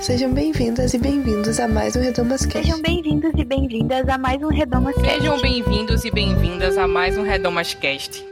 Sejam bem-vindas e bem-vindos a mais um Redomas Cast. Sejam bem-vindos e bem-vindas a mais um Redomas Cast. Sejam bem-vindos e bem-vindas a mais um Redomas Cast.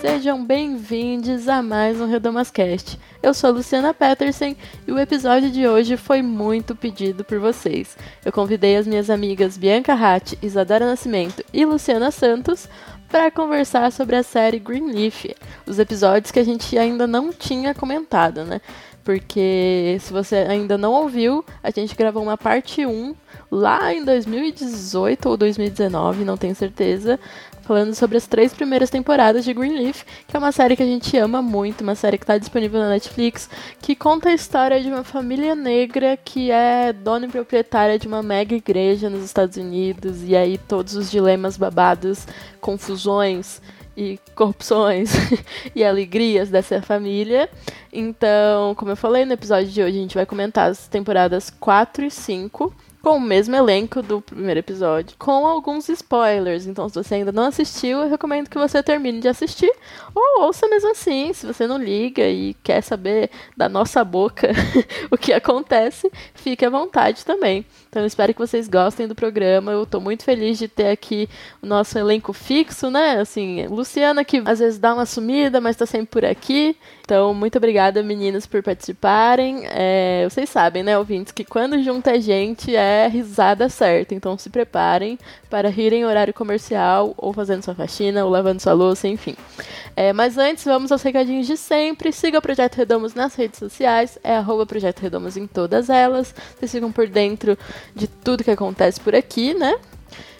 Sejam bem-vindos a mais um Redomascast. Eu sou a Luciana Peterson e o episódio de hoje foi muito pedido por vocês. Eu convidei as minhas amigas Bianca Hatt, Isadora Nascimento e Luciana Santos para conversar sobre a série Greenleaf, os episódios que a gente ainda não tinha comentado, né? Porque se você ainda não ouviu, a gente gravou uma parte 1 lá em 2018 ou 2019, não tenho certeza, falando sobre as três primeiras temporadas de Greenleaf, que é uma série que a gente ama muito, uma série que está disponível na Netflix, que conta a história de uma família negra que é dona e proprietária de uma mega igreja nos Estados Unidos, e aí todos os dilemas babados, confusões e corrupções e alegrias dessa família. Então, como eu falei no episódio de hoje, a gente vai comentar as temporadas 4 e 5 com o mesmo elenco do primeiro episódio, com alguns spoilers. Então, se você ainda não assistiu, eu recomendo que você termine de assistir, ou ouça mesmo assim, se você não liga e quer saber da nossa boca o que acontece, fique à vontade também. Então, eu espero que vocês gostem do programa. Eu estou muito feliz de ter aqui o nosso elenco fixo, né? Assim, Luciana, que às vezes dá uma sumida, mas está sempre por aqui. Então, muito obrigada, meninas, por participarem. É, vocês sabem, né, ouvintes, que quando junta gente é risada certa. Então, se preparem para rir em horário comercial, ou fazendo sua faxina, ou lavando sua louça, enfim. É, mas antes, vamos aos recadinhos de sempre. Siga o Projeto Redomos nas redes sociais, é arroba Projeto Redomos em todas elas. Vocês ficam por dentro de tudo que acontece por aqui, né?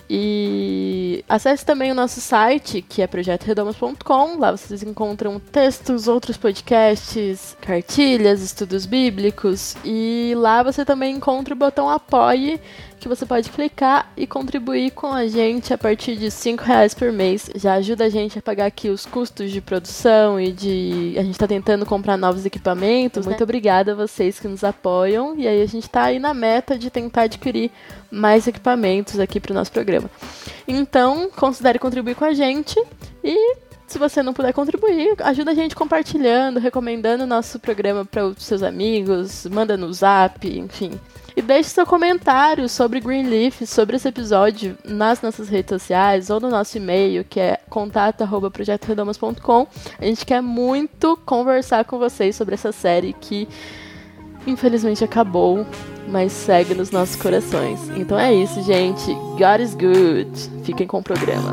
E acesse também o nosso site, que é projetoredomas.com. Lá vocês encontram textos, outros podcasts, cartilhas, estudos bíblicos. E lá você também encontra o botão Apoie, que você pode clicar e contribuir com a gente a partir de cinco reais por mês. Já ajuda a gente a pagar aqui os custos de produção e de. A gente está tentando comprar novos equipamentos. Muito obrigada a vocês que nos apoiam. E aí a gente está aí na meta de tentar adquirir mais equipamentos aqui para o nosso programa. Então, considere contribuir com a gente e se você não puder contribuir, ajuda a gente compartilhando, recomendando o nosso programa para os seus amigos, manda no zap, enfim. E deixe seu comentário sobre Greenleaf, sobre esse episódio nas nossas redes sociais ou no nosso e-mail, que é contato@projetoredomas.com. A gente quer muito conversar com vocês sobre essa série que infelizmente acabou, mas segue nos nossos corações. Então é isso, gente. God is good. Fiquem com o programa.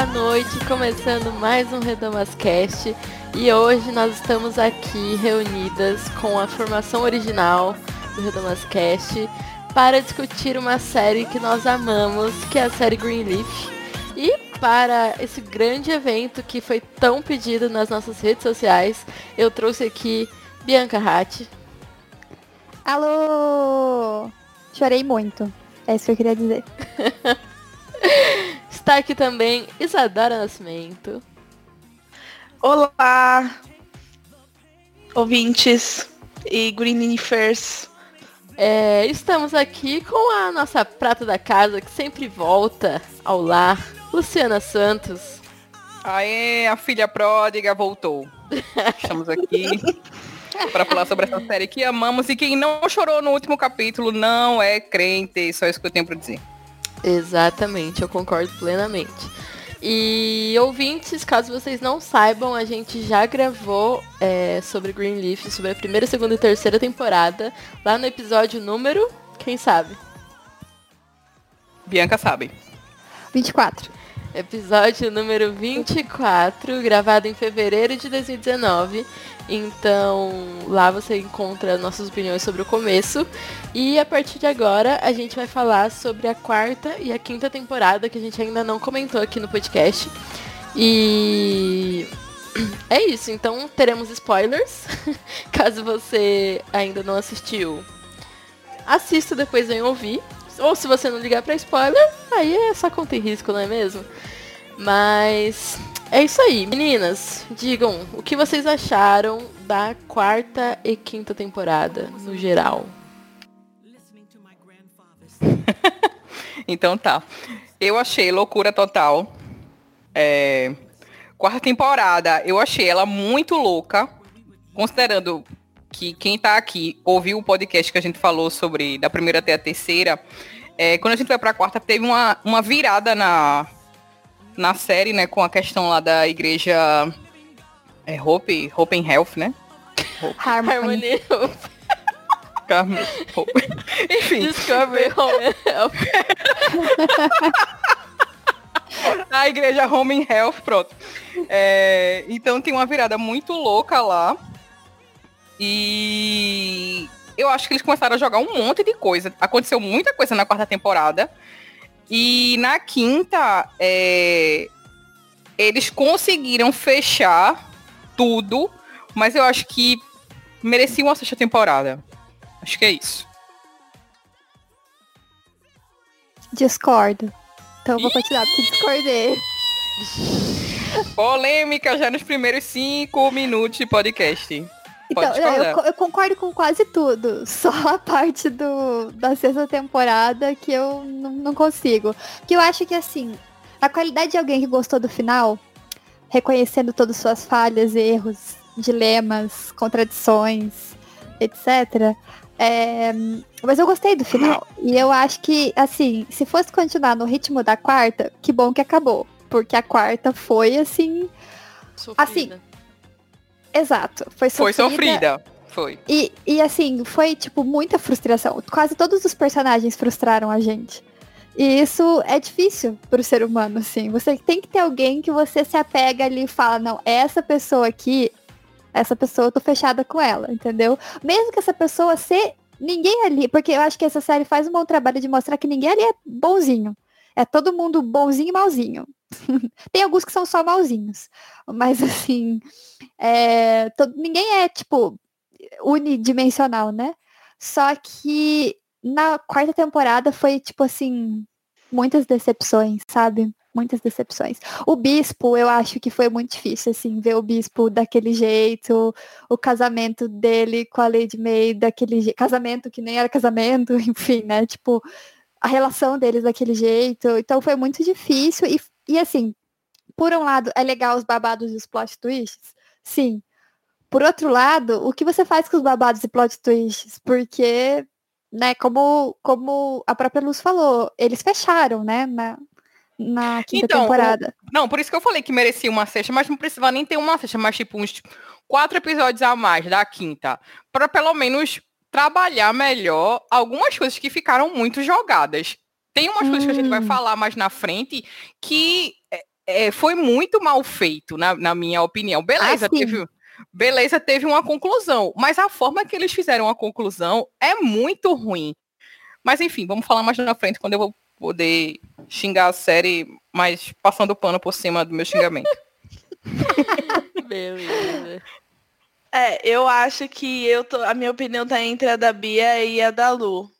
Boa noite. Começando mais um Redamas Cast. E hoje nós estamos aqui reunidas com a formação original do Redamas Cast para discutir uma série que nós amamos, que é a série Greenleaf. E para esse grande evento que foi tão pedido nas nossas redes sociais, eu trouxe aqui Bianca Hatt. Alô! Chorei muito. É isso que eu queria dizer. Está aqui também Isadora Nascimento. Olá, ouvintes e Greenleafers. É, estamos aqui com a nossa prata da casa que sempre volta ao lar, Luciana Santos. Aê, a filha pródiga voltou. Estamos aqui para falar sobre essa série que amamos e quem não chorou no último capítulo não é crente, só isso que eu tenho para dizer. Exatamente, eu concordo plenamente. E ouvintes, caso vocês não saibam, a gente já gravou é, sobre Greenleaf, sobre a primeira, segunda e terceira temporada, lá no episódio número, quem sabe? Bianca sabe. 24. Episódio número 24, gravado em fevereiro de 2019. Então, lá você encontra nossas opiniões sobre o começo. E a partir de agora, a gente vai falar sobre a quarta e a quinta temporada, que a gente ainda não comentou aqui no podcast. E é isso, então teremos spoilers. Caso você ainda não assistiu, assista depois vem ouvir. Ou se você não ligar pra spoiler, aí é só conta em risco, não é mesmo? Mas é isso aí. Meninas, digam o que vocês acharam da quarta e quinta temporada, no geral. Então tá. Eu achei loucura total. É, Quarta temporada, eu achei ela muito louca, considerando que quem tá aqui ouviu o podcast que a gente falou sobre da primeira até a terceira. É, quando a gente vai pra quarta, teve uma, uma virada na, na série, né? Com a questão lá da igreja é, Hope, Hope and Health, né? Harmony. Harmony Carmen, Hope. Enfim, Discovery Home and Health. a igreja Home and Health, pronto. É, então tem uma virada muito louca lá. E eu acho que eles começaram a jogar um monte de coisa. Aconteceu muita coisa na quarta temporada. E na quinta, é, eles conseguiram fechar tudo, mas eu acho que merecia uma sexta temporada. Acho que é isso. Discordo. Então eu vou continuar porque discordei. Polêmica já nos primeiros cinco minutos de podcast. Pode Então, eu, discordar. co- eu concordo com quase tudo. Só a parte do, da sexta temporada que eu não, não consigo. Que eu acho que assim, a qualidade de alguém que gostou do final, reconhecendo todas suas falhas, erros, dilemas, contradições, etc. é, mas eu gostei do final. E eu acho que, assim, se fosse continuar no ritmo da quarta, que bom que acabou. Porque a quarta foi assim. Sofrida. Exato. Foi Foi sofrida. sofrida. Foi. E, e assim, foi tipo muita frustração. Quase todos os personagens frustraram a gente. E isso é difícil pro ser humano, assim. Você tem que ter alguém que você se apega ali e fala, não, essa pessoa aqui, essa pessoa eu tô fechada com ela, entendeu? Mesmo que essa pessoa ser ninguém ali, porque eu acho que essa série faz um bom trabalho de mostrar que ninguém ali é bonzinho. É todo mundo bonzinho e malzinho. tem alguns que são só malzinhos. Mas assim, é, todo, ninguém é, tipo, unidimensional, né? Só que na quarta temporada foi, tipo assim, muitas decepções, sabe? Muitas decepções. O bispo, eu acho que foi muito difícil, assim, ver o bispo daquele jeito, o casamento dele com a Lady May daquele jeito, casamento que nem era casamento, enfim, né? Tipo, a relação deles daquele jeito. Então foi muito difícil. E, e assim, por um lado, é legal os babados e os plot twists? Sim. Por outro lado, o que você faz com os babados e plot twists? Porque, né, como, como a própria Luz falou, eles fecharam, né, na, na quinta Então, temporada. Não, por isso que eu falei que merecia uma sexta, mas não precisava nem ter uma sexta, mas tipo uns quatro episódios a mais da quinta. Pra pelo menos trabalhar melhor algumas coisas que ficaram muito jogadas. Tem umas coisas que a gente vai Hum. falar mais na frente que é, é, foi muito mal feito, na, na minha opinião. Beleza, Ah, teve, beleza, teve uma conclusão, mas a forma que eles fizeram a conclusão é muito ruim. Mas enfim, vamos falar mais na frente quando eu vou poder xingar a série, mas passando pano por cima do meu xingamento. Beleza. É, eu acho que eu tô, a minha opinião tá entre a da Bia e a da Lu.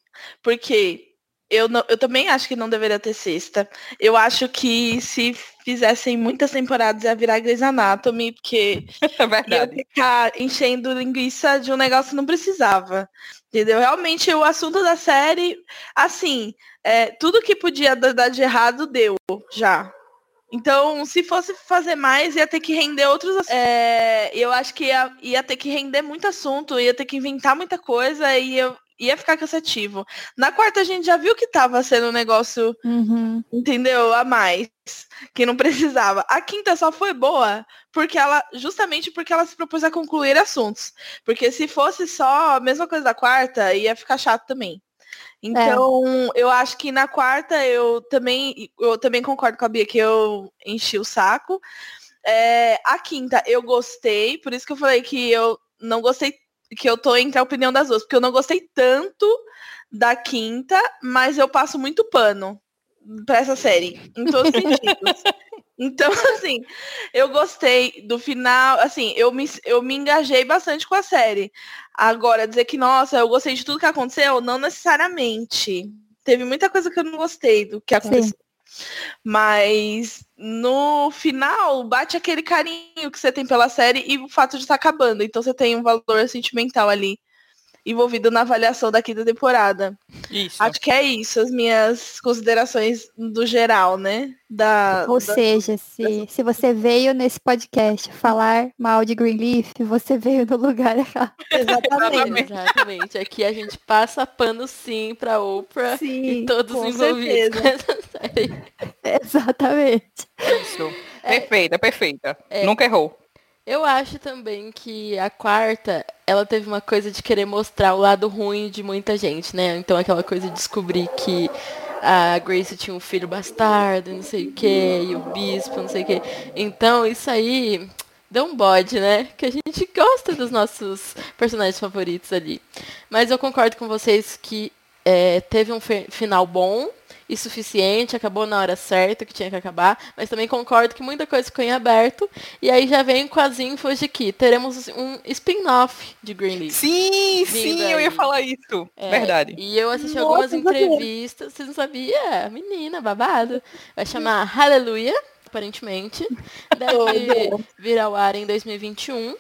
Porque eu, não, eu também acho que não deveria ter sexta. Eu acho que se fizessem muitas temporadas ia virar Grey's Anatomy, porque É ia ficar enchendo linguiça de um negócio que não precisava. Entendeu? Realmente o assunto da série, assim, é, tudo que podia dar de errado deu já. Então, se fosse fazer mais, ia ter que render outros assuntos. É, eu acho que ia, ia ter que render muito assunto, ia ter que inventar muita coisa e eu, ia ficar cansativo. Na quarta a gente já viu que tava sendo um negócio Uhum. entendeu? A mais, que não precisava. A quinta só foi boa porque ela, justamente porque ela se propôs a concluir assuntos. Porque se fosse só a mesma coisa da quarta, ia ficar chato também. Então, eu acho que na quarta eu também, eu também concordo com a Bia que eu enchi o saco. É, a quinta eu gostei, por isso que eu falei que eu não gostei, que eu tô entre a opinião das duas, porque eu não gostei tanto da quinta, mas eu passo muito pano pra essa série, em todos os sentidos. Então, assim, eu gostei do final, assim, eu me, eu me engajei bastante com a série. Agora, dizer que, nossa, eu gostei de tudo que aconteceu, não necessariamente. Teve muita coisa que eu não gostei do que aconteceu. Mas no final, bate aquele carinho que você tem pela série e o fato de estar acabando. Então você tem um valor sentimental ali envolvido na avaliação da quinta temporada. Isso. Acho que é isso, as minhas considerações do geral, né? Da, Ou da- seja, se, se você veio nesse podcast falar mal de Greenleaf, você veio no lugar errado. Exatamente. Exatamente. Aqui a gente passa pano sim pra Oprah Sim, e todos envolvidos certeza. Série. exatamente. Isso. Perfeita, perfeita. É. Nunca errou. Eu acho também que a quarta, ela teve uma coisa de querer mostrar o lado ruim de muita gente, né? Então aquela coisa de descobrir que a Grace tinha um filho bastardo, não sei o que, e o bispo, não sei o que. Então isso aí deu um bode, né? Que a gente gosta dos nossos personagens favoritos ali. Mas eu concordo com vocês que é, teve um final bom e suficiente, acabou na hora certa que tinha que acabar, mas também concordo que muita coisa ficou em aberto. E aí já vem com as infos de que teremos um spin-off de Greenleaf. Sim, sim, eu ia aí. falar isso. É, Verdade. E eu assisti Nossa, algumas entrevistas, vocês não sabiam? Menina, babado. Vai chamar Hallelujah, aparentemente. Deve vir ao ar em 2021.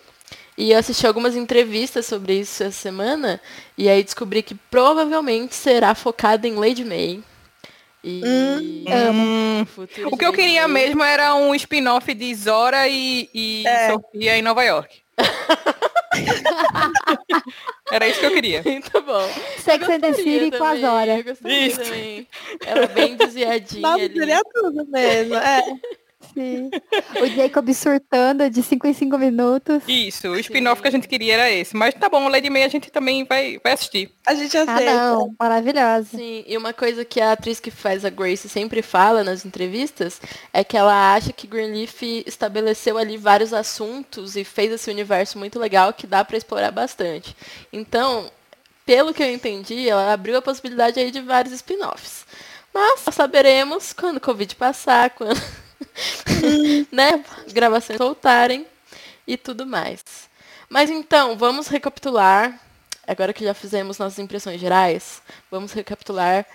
E eu assisti algumas entrevistas sobre isso essa semana. E aí descobri que provavelmente será focado em Lady May. E Hum, futuro o de que eu queria mesmo era um spin-off de Zora e, e É. Sofia em Nova York. era isso que eu queria. Muito bom. Sex and the City com a também, Zora. Eu gostaria Isso. também. Ela bem desviadinha Nossa, ali. seria tudo mesmo. É. Sim. O Jacob surtando de 5 em 5 minutos. Isso, o spin-off que a gente queria era esse. Mas tá bom, Lady May a gente também vai, vai assistir. A gente Ah, aceita. não. Maravilhosa. Sim, e uma coisa que a atriz que faz a Grace sempre fala nas entrevistas é que ela acha que Greenleaf estabeleceu ali vários assuntos e fez esse universo muito legal que dá pra explorar bastante. Então, pelo que eu entendi, ela abriu a possibilidade aí de vários spin-offs. Mas só saberemos quando o Covid passar, quando né, gravações voltarem e tudo mais. Mas então, vamos recapitular. Agora que já fizemos nossas impressões gerais, vamos recapitular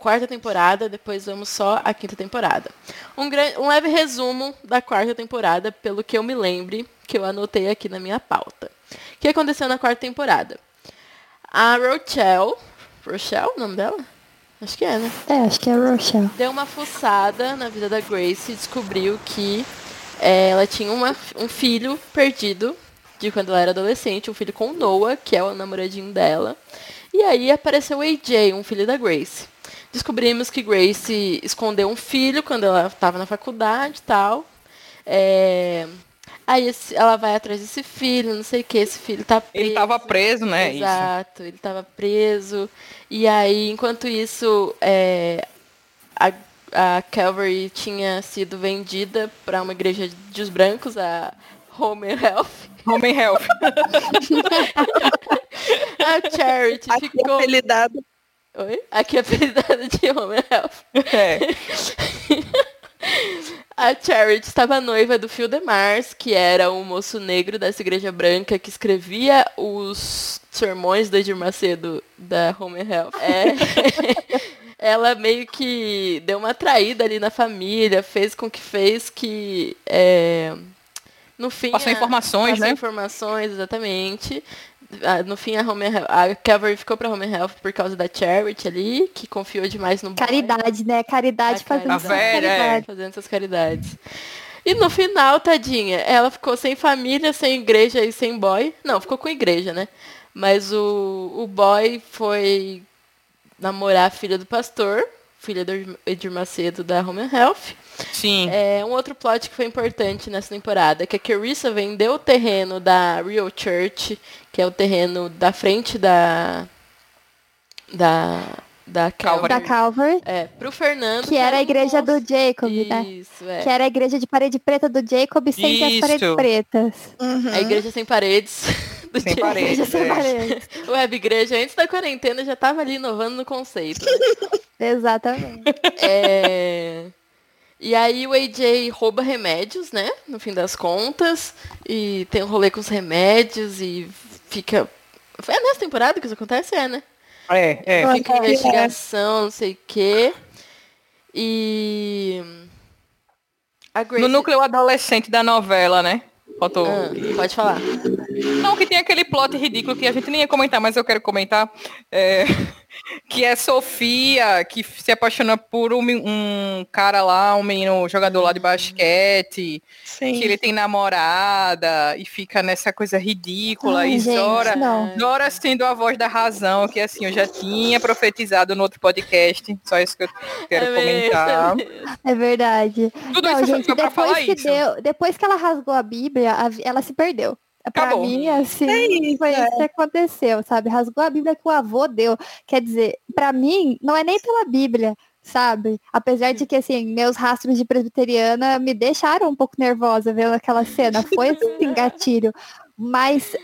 quarta temporada, depois vamos só a quinta temporada. Um, um leve resumo da quarta temporada, pelo que eu me lembre, que eu anotei aqui na minha pauta. O que aconteceu na quarta temporada? A Rochelle, Rochelle, o nome dela? Acho que é, né? É, acho que é Rochelle. deu uma fuçada na vida da Grace e descobriu que eh, ela tinha uma- um filho perdido de quando ela era adolescente, um filho com Noah, que é o namoradinho dela. E aí apareceu o AJ, um filho da Grace. Descobrimos que Grace escondeu um filho quando ela estava na faculdade e tal. É, Aí esse- ela vai atrás desse filho, não sei o que, esse filho tá preso. Ele tava preso, né? Isso. Exato, ele estava preso. E aí, enquanto isso, é, a, a Calvary tinha sido vendida para uma igreja dos brancos, a Home and Health. Home and Health. A Charity Aqui ficou. apelidado. Oi? Aqui é apelidada de Home and Health. É. A Charity estava noiva do Phil DeMars, que era um moço negro dessa igreja branca que escrevia os sermões do Edir Macedo da Home and Health. É, ela meio que deu uma traída ali na família, fez com que fez que é, no fim Passou a- informações, passou né? informações exatamente. Ah, No fim, a, Home and Health- a Calvary ficou pra Home and Health por causa da Charity ali, que confiou demais no boy. Caridade, né? Caridade A fazendo caridade. suas A velha, é. caridades. fazendo essas caridades. E no final, tadinha, ela ficou sem família, sem igreja e sem boy. Não, ficou com igreja, né? Mas o, o boy foi namorar a filha do pastor, filha do Edir Macedo da Home and Health. Sim. É, um outro plot que foi importante nessa temporada é que a Carissa vendeu o terreno da Real Church, que é o terreno da frente da, da, Da Calvary. da Calvary, É, pro Fernando. que era a um igreja do. Jacob, né? Isso, é. Que era a igreja de parede preta do Jacob sem as Isso. paredes pretas. Uhum. A igreja sem paredes. do Sem. Igreja sem é. paredes. Web igreja, antes da quarentena, já tava ali inovando no conceito. né? Exatamente. É, E aí o AJ rouba remédios, né? No fim das contas. E tem um rolê com os remédios e fica. Foi nessa temporada que isso acontece? É, né? É, é. Fica investigação, não sei o quê. E. A Grace. No núcleo adolescente da novela, né? Faltou. Ah, pode falar. Não, que tem aquele plot ridículo que a gente nem ia comentar, mas eu quero comentar. é, que é Sofia, que se apaixona por um, um cara lá, um menino jogador lá de basquete, Sim. que ele tem namorada e fica nessa coisa ridícula. Ai, e gente, Zora, não. Zora sendo a voz da razão, que assim, eu já tinha profetizado no outro podcast. Só isso que eu quero É comentar. é mesmo. É verdade. Tudo Não, isso gente, pra depois falar que isso. deu, depois que ela rasgou a Bíblia, ela se perdeu. Pra Acabou. mim, assim, É isso, foi é. isso que aconteceu, sabe? Rasgou a Bíblia que o avô deu. Quer dizer, pra mim, não é nem pela Bíblia, sabe? Apesar de que, assim, meus rastros de presbiteriana me deixaram um pouco nervosa vendo aquela cena. Foi, assim, gatilho. Mas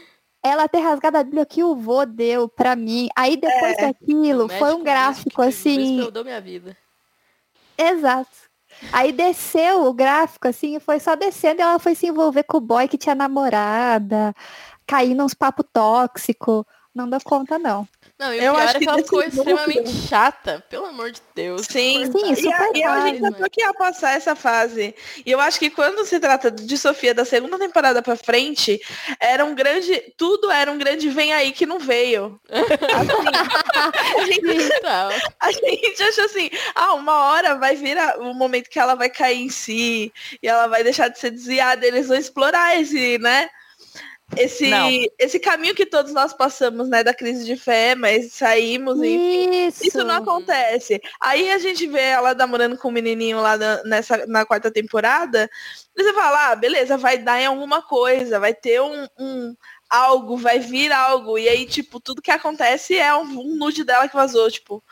ela ter rasgado a Bíblia que o vô deu pra mim. Aí, depois daquilo, foi um gráfico, assim... mudou minha vida. Exato. Aí desceu o gráfico, assim, foi só descendo e ela foi se envolver com o boy que tinha namorada, cair nos papo tóxico. Não deu conta, não. Não, e o Eu pior acho é que ela ficou extremamente chata, pelo amor de Deus. Sim, Sim, e, a, e a gente achou que ia passar essa fase. E eu acho que quando se trata de Sofia da segunda temporada pra frente, era um grande. Tudo era um grande vem aí que não veio. Assim, a, gente, Então, a gente achou assim, ah, uma hora vai vir a- o momento que ela vai cair em si e ela vai deixar de ser desviada. Eles vão explorar esse, né? Esse, Não. esse caminho que todos nós passamos, né, da crise de fé, mas saímos e Isso. isso não acontece. Aí a gente vê ela namorando com o menininho lá na, nessa, na quarta temporada. E você fala, ah, beleza, vai dar em alguma coisa, vai ter um, um algo, vai vir algo. E aí, tipo, tudo que acontece é um, um nude dela que vazou, tipo.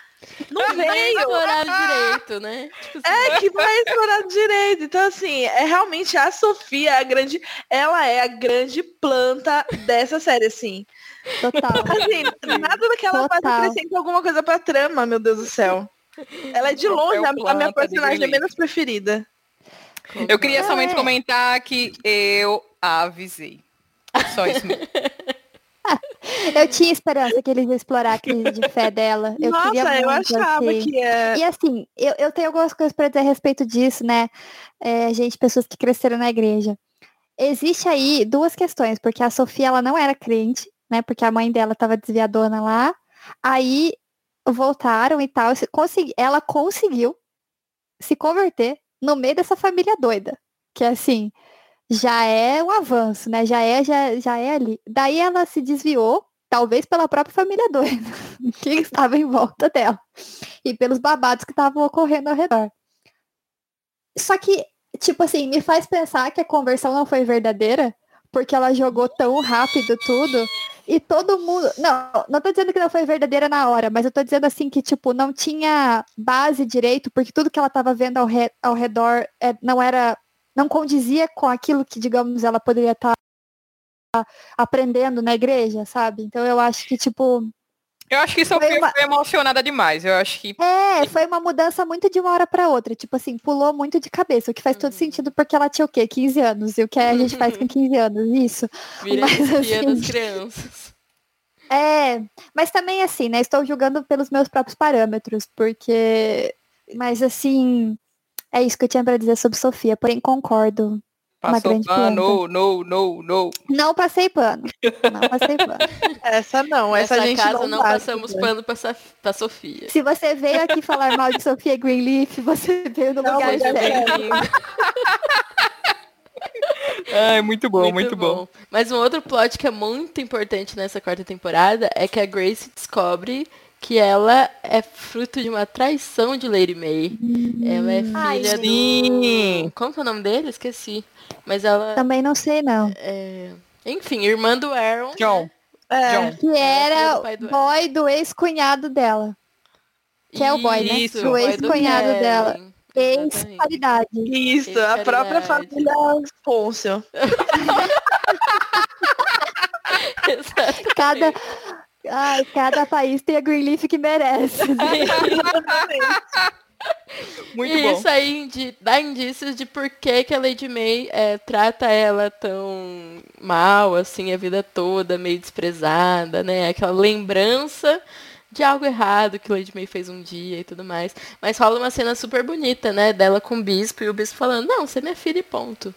Não veio. exploraram direito, né? Tipo assim, É que não é explorado direito. Então, assim, é realmente a Sofia, a grande. Ela é a grande planta dessa série, assim. Total. Assim, nada daquela faz Total. acrescenta alguma coisa pra trama, meu Deus do céu. Ela é de longe a, a minha personagem menos preferida. Eu queria somente é. comentar que eu avisei. Só isso mesmo. Eu tinha esperança que eles iam explorar a crise de fé dela. Eu Nossa, queria eu muito, achava assim. que é. E assim, eu, eu tenho algumas coisas para dizer a respeito disso, né? É, gente, pessoas que cresceram na igreja. Existe aí duas questões, porque a Sofia ela não era crente, né? Porque a mãe dela estava desviadona lá. Aí voltaram e tal. se- consegui- ela conseguiu se converter no meio dessa família doida. Que assim, já é um avanço, né? Já é, já, já é ali. Daí ela se desviou, talvez pela própria família doida, que estava em volta dela. E pelos babados que estavam ocorrendo ao redor. Só que, tipo assim, me faz pensar que a conversão não foi verdadeira, porque ela jogou tão rápido tudo. E todo mundo. Não, não tô dizendo que não foi verdadeira na hora, mas eu tô dizendo assim que, tipo, não tinha base direito, porque tudo que ela tava vendo ao, re- ao redor é, não era. Não condizia com aquilo que, digamos, ela poderia estar aprendendo na igreja, sabe? Então eu acho que, tipo, Eu acho que Sofia Foi uma- foi emocionada demais. Eu acho que É, foi uma mudança muito de uma hora pra outra. Tipo assim, pulou muito de cabeça, o que faz todo sentido porque ela tinha o quê? 15 anos. E o que a gente faz com 15 anos? Isso. Mas, espia assim, das crianças. É, mas também assim, né? Estou julgando pelos meus próprios parâmetros, porque. Mas assim, é isso que eu tinha pra dizer sobre Sofia, porém concordo. Uma passou grande pano, no, no, no. Não passei pano. Não passei pano. Essa não, essa, Nessa gente casa não, não, passamos pano pra, Sofia. Se você veio aqui falar mal de Sofia Greenleaf, você veio no Não, lugar é certo. Ai, muito bom, muito, bom. Mas um outro plot que é muito importante nessa quarta temporada é que a Grace descobre que ela é fruto de uma traição de Lady May. Ela é Ai, filha sim. do... Como que é o nome dele? Esqueci. Mas ela Também não sei, não. é... Enfim, irmã do Aaron. John? É, John. Que era do pai do boy do ex-cunhado dela. Que é o boy, né? Isso, Do o ex-cunhado dela. Ex-qualidade. Isso, a própria família Pôncio. Exatamente. Cada, ai, cada país tem a Greenleaf que merece. né? Muito e bom. isso aí indi- dá indícios de por que, que a Lady May é, trata ela tão mal, assim, a vida toda, meio desprezada, né? Aquela lembrança de algo errado que Lady May fez um dia e tudo mais. Mas rola uma cena super bonita, né? Dela com o bispo e o bispo falando, não, você é minha filha e ponto.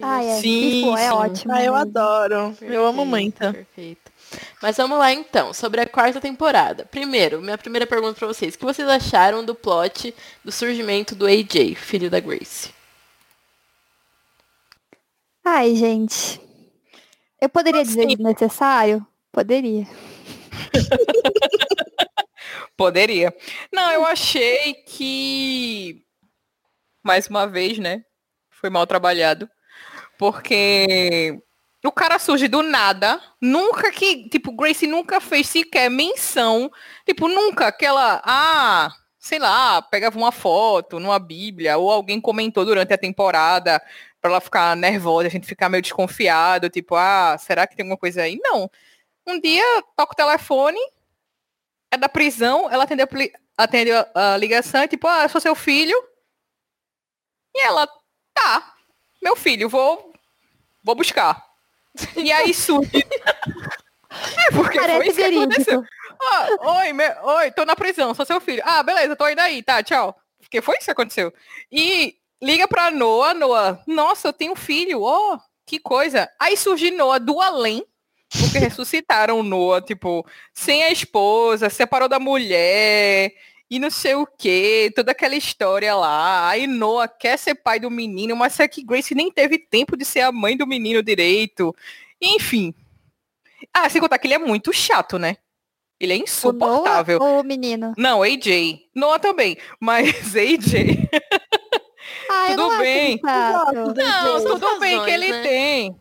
Ai, é, Sim, é sim. ótimo. Ah, eu mesmo. adoro. Eu amo muito. Perfeito. Mas vamos lá então, sobre a quarta temporada. Primeiro, minha primeira pergunta pra vocês. O que vocês acharam do plot do surgimento do AJ, filho da Grace? Ai, gente. Eu poderia dizer desnecessário? Poderia. Poderia. Não, eu achei que mais uma vez, né? Foi mal trabalhado. Porque o cara surge do nada, nunca que, tipo, Grace nunca fez sequer menção, tipo, nunca aquela, ah, sei lá, pegava uma foto numa bíblia, ou alguém comentou durante a temporada pra ela ficar nervosa, a gente ficar meio desconfiado, tipo, ah, será que tem alguma coisa aí? Não. Um dia, toca o telefone, é da prisão, ela atende a, atende a, a ligação e tipo, ah, eu sou seu filho. E ela, tá, meu filho, vou, vou buscar. E aí surge. é porque foi Parece isso que aconteceu. verídico. Ah, oi, me- oi, tô na prisão, sou seu filho. Ah, beleza, tô indo aí, tá, tchau. Porque foi isso que aconteceu. E liga pra Noah, Noah, nossa, eu tenho um filho, ó, que coisa. Aí surge Noah do além, porque ressuscitaram Noah, tipo, sem a esposa, separou da mulher, e não sei o que, toda aquela história lá. Aí Noah quer ser pai do menino, mas é que Grace nem teve tempo de ser a mãe do menino direito. Enfim. Ah, sem contar que ele é muito chato, né? Ele é O Noah insuportável. ou o menino? Não, AJ. Noah também. Mas AJ. Ah, eu Tudo bem. Não, tudo bem que ele né? tem.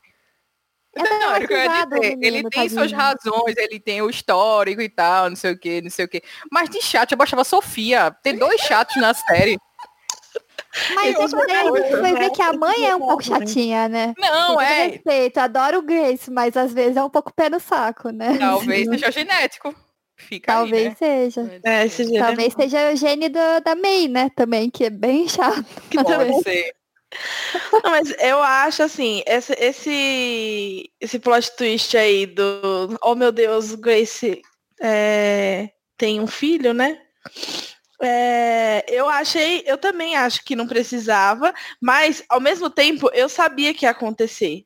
É Não, que eu dizer. Ele menino, tem suas razões, ele tem o histórico e tal, não sei o que, não sei o que. Mas de chat eu baixava Sofia. Tem dois chats na série. Mas é que garoto, vai ver que a mãe é um pouco chatinha, né? Não, é. respeito, adoro o Grace, mas às vezes é um pouco pé no saco, né? Talvez seja genético. Fica Talvez aí, né? seja. É. Talvez seja o gene da, da May, né? Também, que é bem chato. Pode ser. Não, mas eu acho assim, esse, esse, esse plot twist aí do Oh meu Deus, Grace é, tem um filho, né? É, eu achei, eu também acho que não precisava, mas ao mesmo tempo eu sabia que ia acontecer.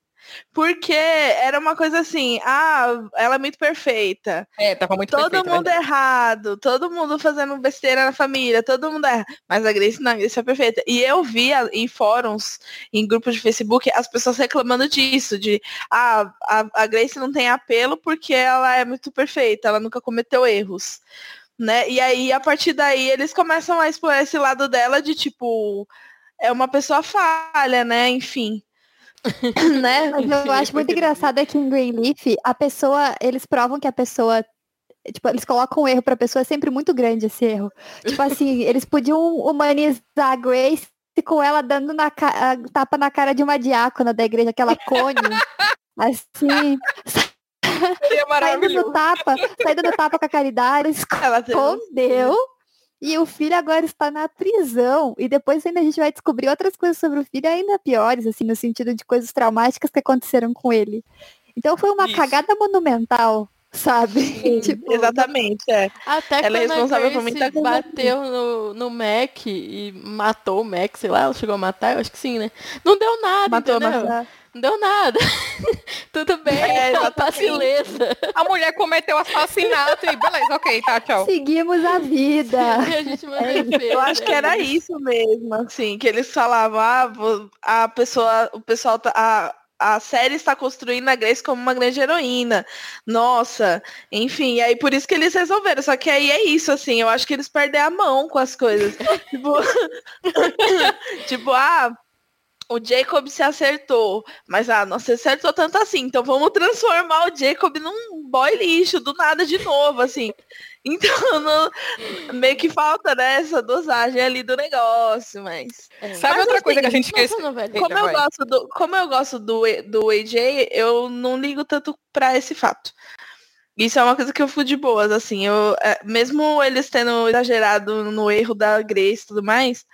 Porque era uma coisa assim, ah, ela é muito perfeita. É, tava muito Todo perfeito, mundo verdade. errado, todo mundo fazendo besteira na família, todo mundo erra. Mas a Grace não, a Grace é perfeita. E eu via em fóruns, em grupos de Facebook, as pessoas reclamando disso, de ah, a, a Grace não tem apelo porque ela é muito perfeita, ela nunca cometeu erros. Né? E aí, a partir daí, eles começam a explorar esse lado dela de tipo, é uma pessoa falha, né? Enfim. né? Mas eu acho muito engraçado é que em Greenleaf, a pessoa, eles provam que a pessoa, tipo, eles colocam um erro pra pessoa, é sempre muito grande esse erro. Tipo assim, eles podiam humanizar a Grace com ela dando na ca- tapa na cara de uma diácona da igreja, aquela cone. assim, Seria saindo do tapa, saindo do tapa com a caridade, escondeu. E o filho agora está na prisão. E depois ainda a gente vai descobrir outras coisas sobre o filho ainda piores, assim, no sentido de coisas traumáticas que aconteceram com ele. Então foi uma Isso. cagada monumental, sabe? tipo, Exatamente, é. Até Ela é quando a responsável por muita coisa. bateu no, no Mac e matou o Mac, sei lá, ela chegou a matar, eu acho que sim, né? Não deu nada, Matou, entendeu? matou. Não deu nada. Tudo bem, É, exatamente. assim, facileza. A mulher cometeu assassinato e beleza, ok, tá, tchau. seguimos a vida. E a fé, Eu acho que era isso mesmo, assim, que eles falavam, ah, a pessoa, o pessoal tá. A, a série está construindo a Grace como uma grande heroína. Nossa, enfim, e aí por isso que eles resolveram. Só que aí é isso, assim, eu acho que eles perdem a mão com as coisas. tipo, tipo, ah, o Jacob se acertou, mas ah, não se acertou tanto assim, então vamos transformar o Jacob num boy lixo do nada de novo, assim. Então, não- meio que falta né, essa dosagem ali do negócio, mas. É. Sabe Mas, outra coisa que a assim, gente novela. Eita, Como eu, vai. gosto do, como eu gosto do, do AJ, eu não ligo tanto pra esse fato. Isso é uma coisa que eu fui de boas, assim. Eu, é, mesmo eles tendo exagerado no erro da Grace e tudo mais,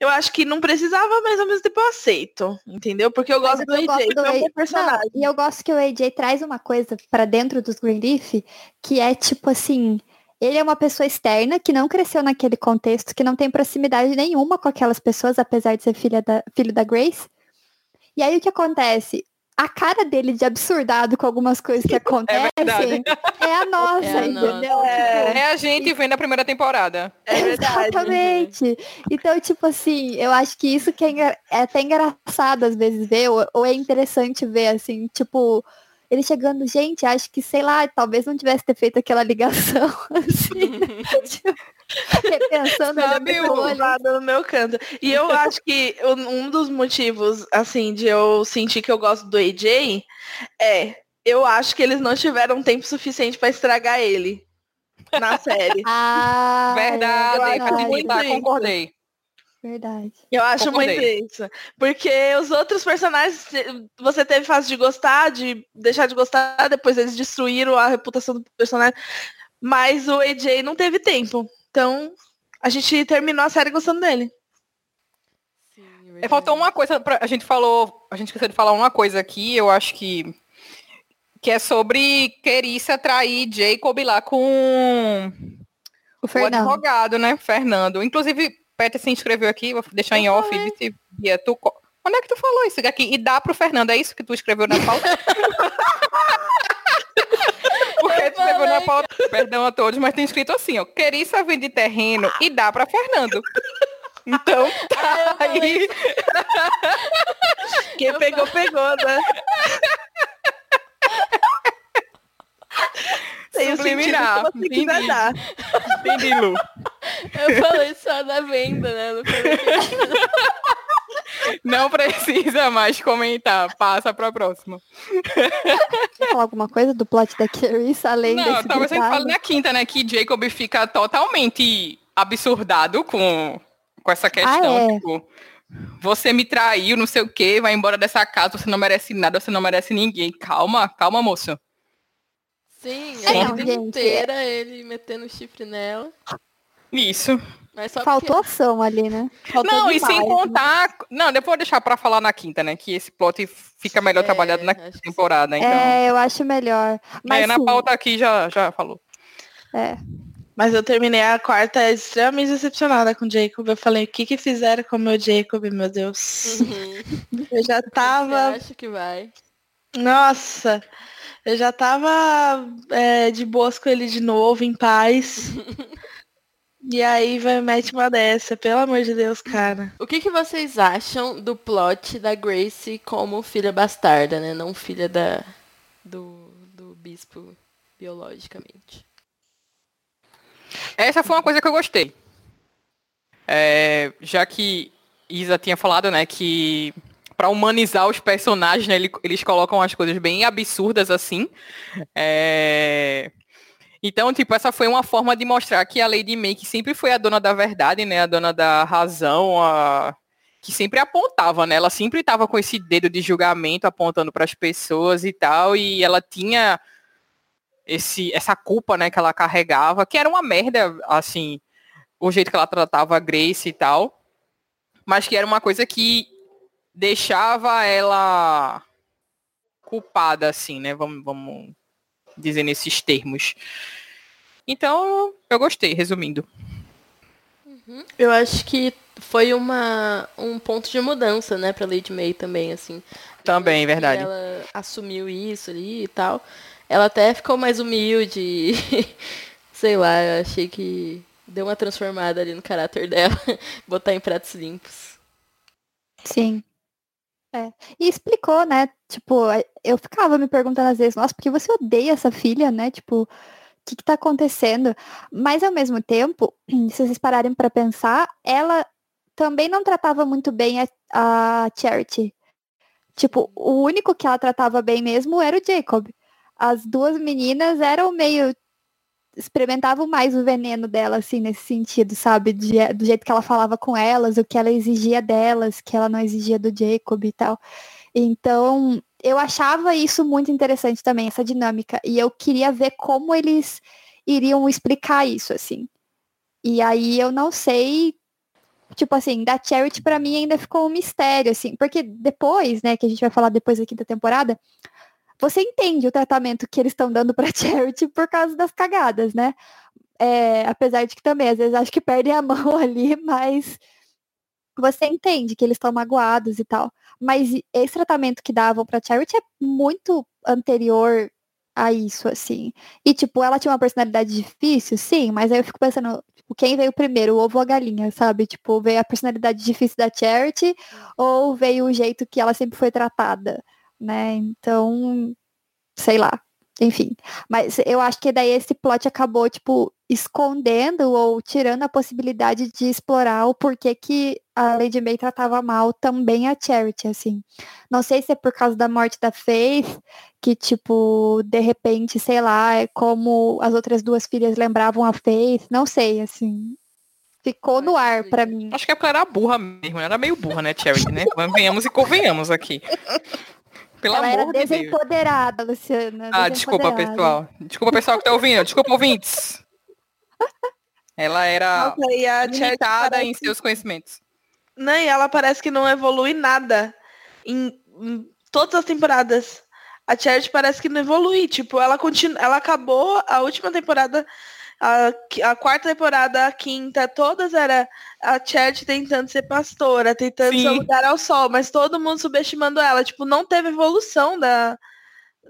eu acho que não precisava, mas ao mesmo tempo eu aceito. Entendeu? Porque eu gosto eu do AJ, gosto do que é um personagem. Não, e eu gosto que o AJ traz uma coisa pra dentro dos Greenleaf que é tipo assim, ele é uma pessoa externa que não cresceu naquele contexto, que não tem proximidade nenhuma com aquelas pessoas, apesar de ser filha da, filho da Grace. E aí o que acontece? A cara dele de absurdado com algumas coisas que acontecem verdade. é, a nossa, É a entendeu? nossa. Tipo, É a gente vendo a primeira temporada. É verdade. Exatamente. Então, tipo assim, eu acho que isso que é, é até engraçado às vezes ver, ou, ou é interessante ver, assim, tipo, ele chegando, gente, acho que, sei lá, talvez não tivesse ter feito aquela ligação, assim, tipo, repensando ali Sabe no o- olho. lado no meu canto. E eu acho que um dos motivos, assim, de eu sentir que eu gosto do AJ é, eu acho que eles não tiveram tempo suficiente pra estragar ele na série. Ah, Verdade, é, muito tá, concordei. verdade. Eu acho Concordei. muito isso. Porque os outros personagens, você teve fase de gostar, de deixar de gostar, depois eles destruíram a reputação do personagem. Mas o AJ não teve tempo. Então, a gente terminou a série gostando dele. Sim, É, verdade. faltou uma coisa, pra, a gente falou, a gente esqueceu de falar uma coisa aqui, eu acho que que é sobre Querissa trair Jacob lá com O o Fernando. advogado, né, Fernando. Inclusive, Peter se inscreveu aqui, vou deixar em off, disse, Bia, tu, onde é que tu falou isso aqui? E dá pro Fernando, é isso que tu escreveu na pauta? Porque tu escreveu na pauta, perdão a todos, mas tem escrito assim, ó, Querissa vende terreno e dá pra Fernando. Então, tá aí. Quem pegou, pegou, né? Tem o Subliminar, que quiser entendi. dar. Entendi, Lu. Eu falei só da venda, né? Não falei Não precisa mais comentar. Passa pra próxima. Quer falar alguma coisa do plot da Carissa, além Não, desse talvez a gente fale na quinta, né? Que Jacob fica totalmente absurdado com, com essa questão. Ah, é. Tipo, você me traiu, não sei o quê, vai embora dessa casa, você não merece nada, você não merece ninguém. Calma, calma, moço. Sim, É, a não, vida gente, inteira ele metendo chifre nela. Isso. Mas só Faltou ação ali, né? Faltou não, e sem demais, né? contar. Não, depois eu vou deixar pra falar na quinta, né? Que esse plot fica melhor É, trabalhado na temporada. Então, É, eu acho melhor. Mas é, na sim, pauta aqui já, já falou. Mas eu terminei a quarta extremamente decepcionada com o Jacob. Eu falei, o que que fizeram com o meu Jacob, meu Deus? Uhum. Eu já tava... Acho que vai. Nossa, eu já tava é, de boas com ele de novo, em paz. e aí vai mete uma dessa, pelo amor de Deus, cara. O que, que vocês acham do plot da Grace como filha bastarda, né? Não filha da, do, do bispo biologicamente. Essa foi uma coisa que eu gostei. É, já que Isa tinha falado, né, que pra humanizar os personagens, né, ele- eles colocam as coisas bem absurdas assim. É, Então, tipo, essa foi uma forma de mostrar que a Lady May, que sempre foi a dona da verdade, né, a dona da razão, a... que sempre apontava, né, ela sempre estava com esse dedo de julgamento apontando para as pessoas e tal, e ela tinha esse, essa culpa, né, que ela carregava, que era uma merda, assim, o jeito que ela tratava a Grace e tal, mas que era uma coisa que deixava ela culpada, assim, né, vamos, vamos dizer nesses termos. Então, eu gostei, resumindo. Eu acho que foi uma, um ponto de mudança, né, pra Lady May também, assim. Também, verdade. Ela assumiu isso ali e tal. Ela até ficou mais humilde. Sei lá, eu achei que deu uma transformada ali no caráter dela. Botar em pratos limpos. Sim. É. E explicou, né? Tipo, eu ficava me perguntando às vezes, nossa, por que você odeia essa filha, né? Tipo, o que, que tá acontecendo? Mas ao mesmo tempo, se vocês pararem pra pensar, ela também não tratava muito bem a, a Charity. Tipo, o único que ela tratava bem mesmo era o Jacob. As duas meninas eram meio experimentavam mais o veneno dela, assim, nesse sentido, sabe? De- do jeito que ela falava com elas, o que ela exigia delas, que ela não exigia do Jacob e tal. Então, eu achava isso muito interessante também, essa dinâmica. E eu queria ver como eles iriam explicar isso, assim. E aí eu não sei. Tipo assim, da Charity pra mim ainda ficou um mistério, assim. Porque depois, né, que a gente vai falar depois da quinta temporada, você entende o tratamento que eles estão dando pra Charity por causa das cagadas, né? É, apesar de que também, às vezes, acho que perdem a mão ali, mas você entende que eles estão magoados e tal. Mas esse tratamento que davam pra Charity é muito anterior a isso, assim. E, tipo, ela tinha uma personalidade difícil, sim, mas aí eu fico pensando, tipo, quem veio primeiro, o ovo ou a galinha, sabe? Tipo, veio a personalidade difícil da Charity ou veio o jeito que ela sempre foi tratada, né? Então, sei lá. Enfim, mas eu acho que daí esse plot acabou, tipo, escondendo ou tirando a possibilidade de explorar o porquê que a Lady May tratava mal também a Charity, assim. Não sei se é por causa da morte da Faith, que, tipo, de repente, sei lá, é como as outras duas filhas lembravam a Faith, não sei, assim. Ficou no ar pra mim. Acho que é porque ela era burra mesmo. Ela era meio burra, né, Charity, né? Venhamos e convenhamos aqui. Pelo Ela era amor de Deus. desempoderada, Luciana. Ah, desculpa, pessoal. Desculpa, pessoal que tá ouvindo. Desculpa, ouvintes. Ela era Nossa, e a Charity limitada parece- em seus conhecimentos. Não, e ela parece que não evolui nada em, em todas as temporadas. A Charity parece que não evolui. Tipo, ela continua. Ela acabou a última temporada, a, a quarta temporada, a quinta, todas era a Charity tentando ser pastora, tentando Sim. lugar ao sol, mas todo mundo subestimando ela. Tipo, não teve evolução da.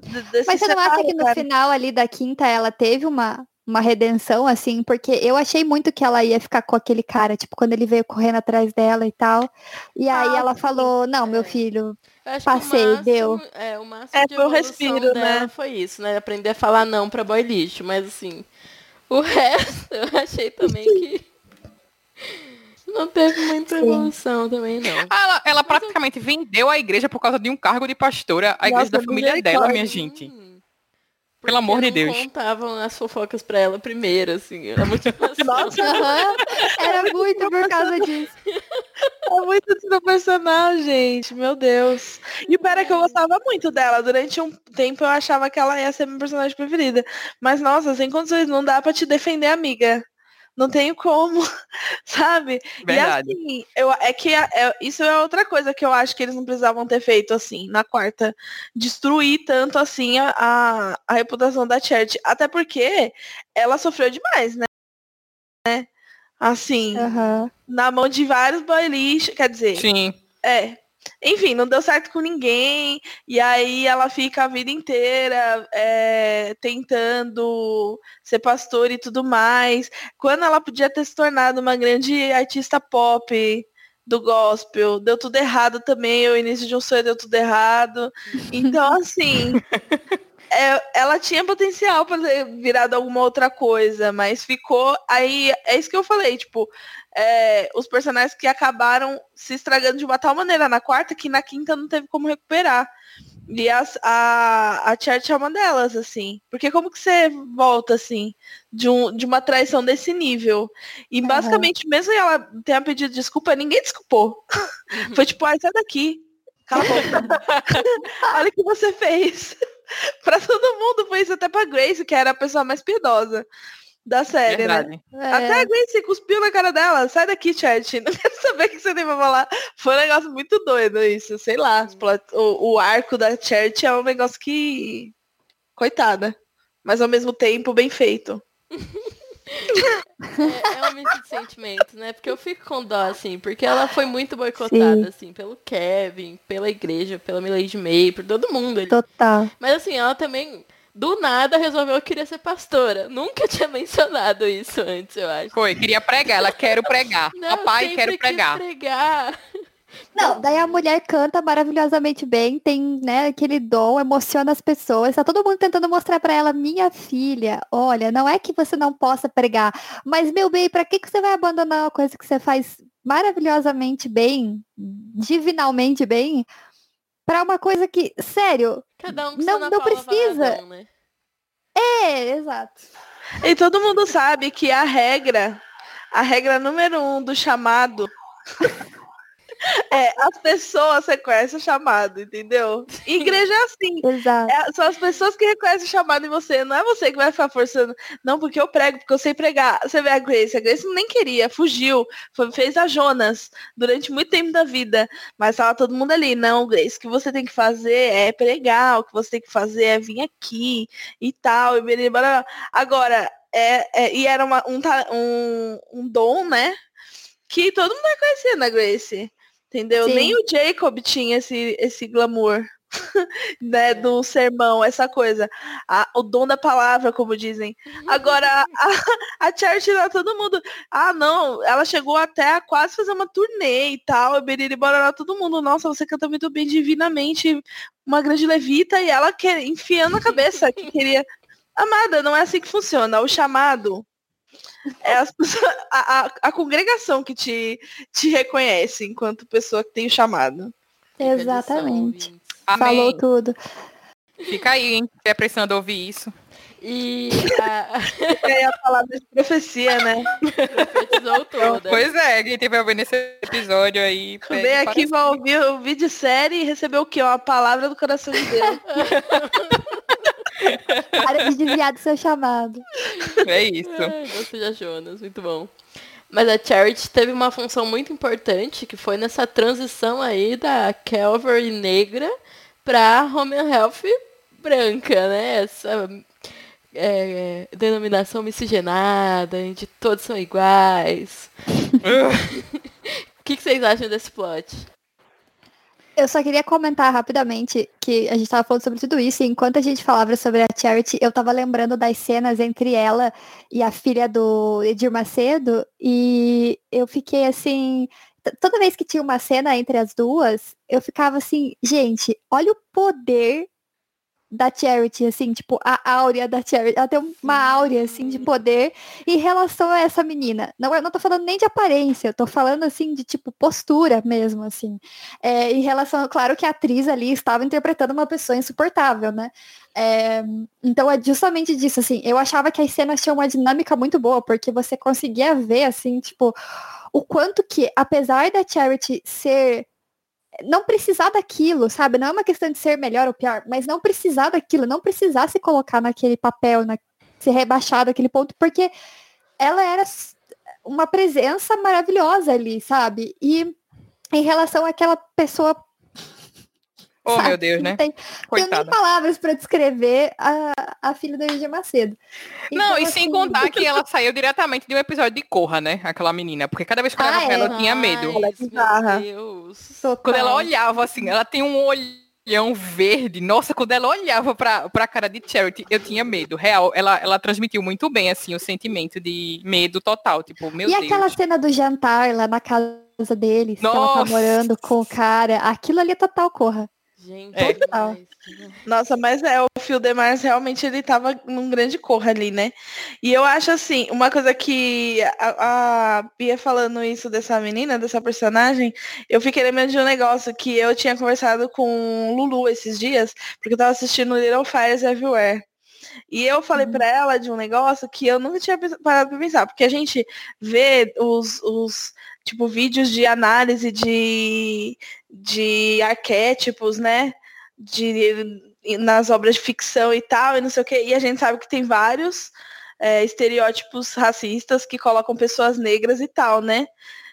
de- desse Mas você não acha que no cara. final ali da quinta ela teve uma, uma redenção, assim? Porque eu achei muito que ela ia ficar com aquele cara, tipo, quando ele veio correndo atrás dela e tal. E aí Ah, ela sim. falou, não, meu É. filho, Passei, máximo, deu. É, o máximo É, de foi o respiro, dela né? foi isso, né? Aprender a falar não pra boy lixo, mas assim, o resto eu achei também que não teve muita Sim. evolução também, não. Ah, Ela, ela praticamente vendeu a igreja por causa de um cargo de pastora, a igreja Nossa, da família dela, minha gente. Hum. Pelo amor Porque de Deus. contavam as fofocas pra ela primeiro, assim. Era muito Nossa, aham, era muito por causa disso. É muito do personagem, gente. Meu Deus. E o pior é que eu gostava muito dela. Durante um tempo eu achava que ela ia ser minha personagem preferida. Mas, nossa, sem condições, não dá pra te defender, amiga. Não tenho como, sabe? Verdade. E assim, eu, é que a- é- isso é outra coisa que eu acho que eles não precisavam ter feito assim, na quarta. Destruir tanto assim a, a, a reputação da Charity. Até porque ela sofreu demais, né? Né? Assim, Aham. na mão de vários boy lixo. Quer dizer, Sim. é. Enfim, não deu certo com ninguém. E aí ela fica a vida inteira é, tentando ser pastor e tudo mais. Quando ela podia ter se tornado uma grande artista pop do gospel, deu tudo errado também. O início de um sonho deu tudo errado. Então, assim. é, ela tinha potencial para ter virado alguma outra coisa, mas ficou. Aí é isso que eu falei, tipo, é, os personagens que acabaram se estragando de uma tal maneira na quarta que na quinta não teve como recuperar. E as- a, a Church é uma delas, assim. Porque como que você volta, assim, de, um, de uma traição desse nível? E Aham. basicamente, mesmo que ela tenha pedido desculpa, ninguém desculpou. Foi tipo, ai, sai daqui. Cala a boca. Olha o que você fez. pra todo mundo, foi isso até pra Grace, que era a pessoa mais piedosa da série, né? Verdade. Até É, a Grace cuspiu na cara dela. Sai daqui, chat. Não quero saber o que você tem pra falar. Foi um negócio muito doido isso. Sei lá. plot- O, o arco da Church é um negócio que. Coitada. Mas ao mesmo tempo, bem feito. É, é um misto de sentimentos, né? Porque eu fico com dó, assim, porque ela foi muito boicotada, Sim. assim, pelo Kevin, pela igreja, pela Milady May, por todo mundo ali. total. Mas assim, ela também, do nada, resolveu que queria ser pastora. Nunca tinha mencionado isso antes, eu acho. Foi, queria pregar, ela quero pregar. Não, Papai, quero quis pregar. pregar. Não, daí a mulher canta maravilhosamente bem, tem, né, aquele dom, emociona as pessoas. Tá todo mundo tentando mostrar pra ela, minha filha, olha, não é que você não possa pregar, mas meu bem, pra que que você vai abandonar uma coisa que você faz maravilhosamente bem, divinalmente bem, pra uma coisa que, sério, Cada um Não- não precisa. Né? é, exato. E todo mundo sabe que a regra, a regra número um do chamado é as pessoas reconhecem o chamado, entendeu? Igreja é assim. Exato. É, são as pessoas que reconhecem o chamado em você. Não é você que vai ficar forçando. Não, porque eu prego, porque eu sei pregar. Você vê a Grace. A Grace nem queria, fugiu. Foi- fez a Jonas durante muito tempo da vida. Mas tava todo mundo ali. Não, Grace, o que você tem que fazer é pregar. O que você tem que fazer é vir aqui e tal. E blá, blá, blá. Agora, é, é- e era uma- um, um, um dom, né? Que todo mundo reconhecia na Grace. Entendeu? Sim. Nem o Jacob tinha esse, esse glamour né, do sermão, essa coisa. A- o dom da palavra, como dizem. Agora, a, a Charity lá, todo mundo. Ah, não, ela chegou até a quase fazer uma turnê e tal. E Beriri Bororó, todo mundo. Nossa, você canta muito bem divinamente, uma grande levita, e ela quer, enfiando a cabeça que queria. Amada, não é assim que funciona. O chamado é as pessoas- a, a, a congregação que te, te reconhece enquanto pessoa que tem o chamado. Exatamente. ouvintes. Falou Amém. tudo. Fica aí, hein? Se é precisando ouvir isso. E a... É a palavra de profecia, né? profetizou toda. Pois é, quem estiver ouvindo esse episódio aí. Vem para- aqui, vai ouvir o vídeo série e receber o quê? Uma palavra do coração de Deus. Para de desviar do seu chamado. É isso. Não seja Jonas, muito bom. Mas a Charity teve uma função muito importante, que foi nessa transição aí da Calvary negra pra Home and Health branca, né? Essa é, denominação miscigenada, onde todos são iguais. O que, que vocês acham desse plot? Eu só queria comentar rapidamente que a gente tava falando sobre tudo isso, e enquanto a gente falava sobre a Charity, eu tava lembrando das cenas entre ela e a filha do Edir Macedo, e eu fiquei assim. Toda vez que tinha uma cena entre as duas, eu ficava assim, gente, olha o poder da Charity, assim, tipo, a áurea da Charity. Ela tem uma áurea, assim, de poder em relação a essa menina. Não, eu não tô falando nem de aparência, eu tô falando, assim, de, tipo, postura mesmo, assim. É, em relação, claro que a atriz ali estava interpretando uma pessoa insuportável, né? É, então é justamente disso, assim, eu achava que as cenas tinham uma dinâmica muito boa, porque você conseguia ver, assim, tipo, o quanto que, apesar da Charity ser não precisar daquilo, sabe? Não é uma questão de ser melhor ou pior, mas não precisar daquilo, não precisar se colocar naquele papel, na, ser rebaixado aquele ponto, porque ela era uma presença maravilhosa ali, sabe? E em relação àquela pessoa Oh, Sabe? meu Deus, né? Não tem, tenho nem palavras para descrever a, a filha do Eugênio Macedo. Não, Então, e sem assim, contar que ela saiu diretamente de um episódio de Corra, né? Aquela menina. Porque cada vez que eu olhava Ah, pra ela, é? eu tinha medo. Ela é Deus. total. Quando ela olhava, assim, ela tem um olhão verde. Nossa, quando ela olhava pra, pra cara de Charity, eu tinha medo. Real, ela, ela transmitiu muito bem, assim, o sentimento de medo total. Tipo, meu e Deus. aquela cena do jantar lá na casa deles, que ela tá Nossa! morando com o cara, aquilo ali é total corra. Gente, É. Total. Nossa, mas é, o Phil Demars realmente ele tava num grande corra ali, né? E eu acho assim, uma coisa que a, a Bia falando isso dessa menina, dessa personagem, eu fiquei lembrando de um negócio que eu tinha conversado com Lulu esses dias, porque eu tava assistindo Little Fires Everywhere. E eu falei pra ela de um negócio que eu nunca tinha parado pra pensar, porque a gente vê os, os tipo, vídeos de análise de, de arquétipos, né? De, nas obras de ficção e tal, e não sei o quê. E a gente sabe que tem vários é, estereótipos racistas que colocam pessoas negras e tal, né?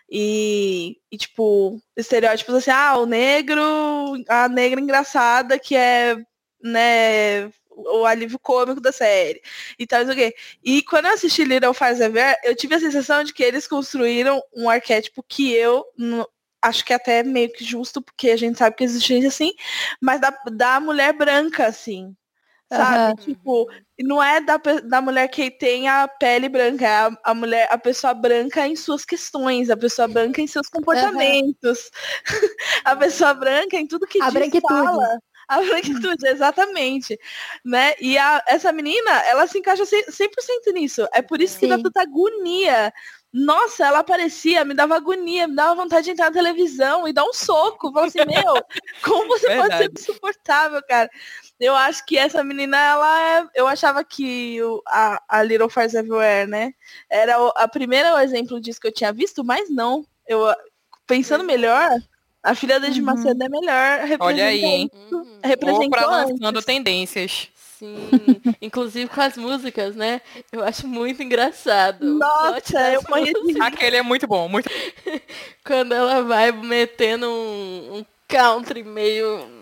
E, e, tipo, estereótipos assim, ah, o negro, a negra engraçada que é, né, o alívio cômico da série e tal, não o quê. E quando eu assisti Little Fires Everywhere, eu tive a sensação de que eles construíram um arquétipo que eu acho que é até meio que justo, porque a gente sabe que existe gente assim, mas da, da mulher branca, assim. Sabe? Aham. Tipo, não é da, da mulher que tem a pele branca, é a, a mulher, a pessoa branca em suas questões, a pessoa branca em seus comportamentos, a pessoa branca em tudo que A diz, branquitude. fala. A branquitude, exatamente. Né? E a- essa menina, ela se encaixa cem- 100% nisso. É por isso que dá Sim. tanta agonia. Nossa, ela aparecia, me dava agonia, me dava vontade de entrar na televisão e dar um soco. Falar assim, meu, como você pode ser Verdade. insuportável, cara? Eu acho que essa menina, ela é. Eu achava que o- a, a Little Fires Everywhere, né? Era o a primeira exemplo disso que eu tinha visto, mas não. Eu, pensando melhor, a filha da Edir Uhum. É melhor. Olha aí, hein? Uhum. Representou Oprah lançando antes. tendências. Sim, inclusive com as músicas, né? Eu acho muito engraçado. Nossa, eu músicas. Aquele é muito bom, muito Quando ela vai metendo um, um country meio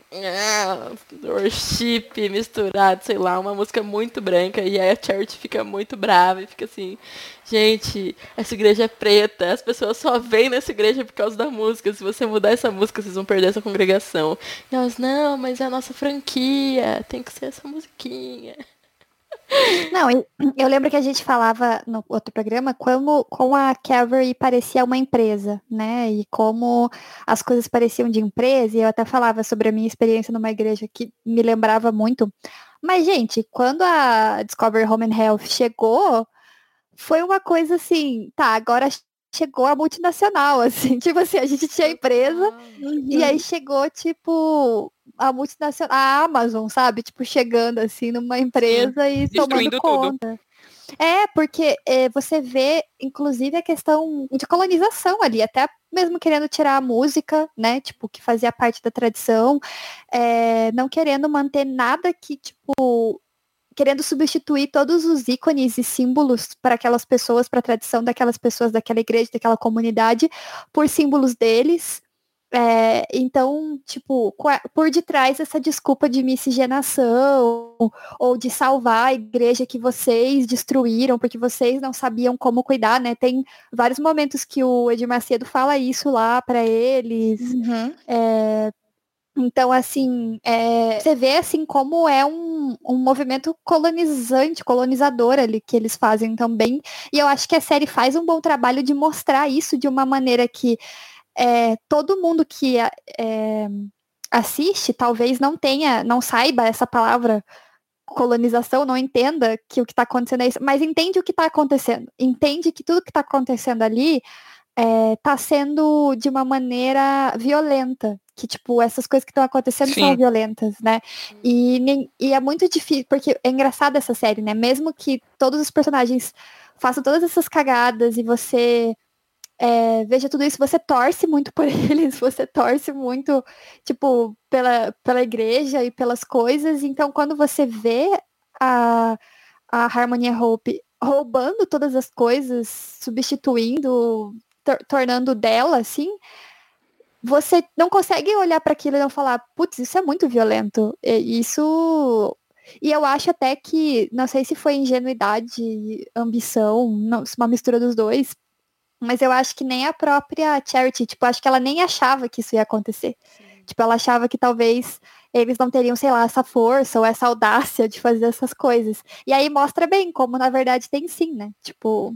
worship misturado, sei lá, uma música muito branca, e aí a Charity fica muito brava e fica assim, gente, essa igreja é preta, as pessoas só vêm nessa igreja por causa da música, se você mudar essa música, vocês vão perder essa congregação. E elas, não, mas é a nossa franquia, tem que ser essa musiquinha. Não, eu lembro que a gente falava no outro programa como, como a Calvary parecia uma empresa, né? E como as coisas pareciam de empresa, e eu até falava sobre a minha experiência numa igreja que me lembrava muito. Mas, gente, quando a Discovery Home and Health chegou, foi uma coisa assim, tá, agora chegou a multinacional, assim, tipo assim, a gente tinha empresa, e aí chegou, tipo, a multinacional, a Amazon, sabe? Tipo, chegando assim numa empresa e tomando destruindo tudo. conta. É, porque é, você vê, inclusive, a questão de colonização ali, até mesmo querendo tirar a música, né? Tipo, que fazia parte da tradição, é, não querendo manter nada que, tipo, querendo substituir todos os ícones e símbolos para aquelas pessoas, para a tradição daquelas pessoas, daquela igreja, daquela comunidade, por símbolos deles. É, então, tipo, por detrás essa desculpa de miscigenação ou de salvar a igreja que vocês destruíram porque vocês não sabiam como cuidar, né? Tem vários momentos que o Edir Macedo fala isso lá para eles. Uhum. É, então, assim, é, você vê assim como é um, um movimento colonizante, colonizador ali que eles fazem também. E eu acho que a série faz um bom trabalho de mostrar isso de uma maneira que é, todo mundo que é, assiste talvez não tenha, não saiba essa palavra colonização, não entenda que o que está acontecendo é isso, mas entende o que está acontecendo. Entende que tudo que está acontecendo ali está sendo de uma maneira violenta. Que, tipo, essas coisas que estão acontecendo são Sim. violentas, né? E, e é muito difícil, porque é engraçado essa série, né? Mesmo que todos os personagens façam todas essas cagadas e você é, veja tudo isso, você torce muito por eles, você torce muito, tipo, pela, pela igreja e pelas coisas. Então, quando você vê a, a Harmony Hope roubando todas as coisas, substituindo, tor- tornando dela, assim, você não consegue olhar para aquilo e não falar, putz, isso é muito violento. Isso. E eu acho até que, não sei se foi ingenuidade, ambição, não, uma mistura dos dois, mas eu acho que nem a própria Charity, tipo, acho que ela nem achava que isso ia acontecer. Tipo, ela achava que talvez eles não teriam, sei lá, essa força ou essa audácia de fazer essas coisas. E aí mostra bem como, na verdade, tem sim, né? Tipo,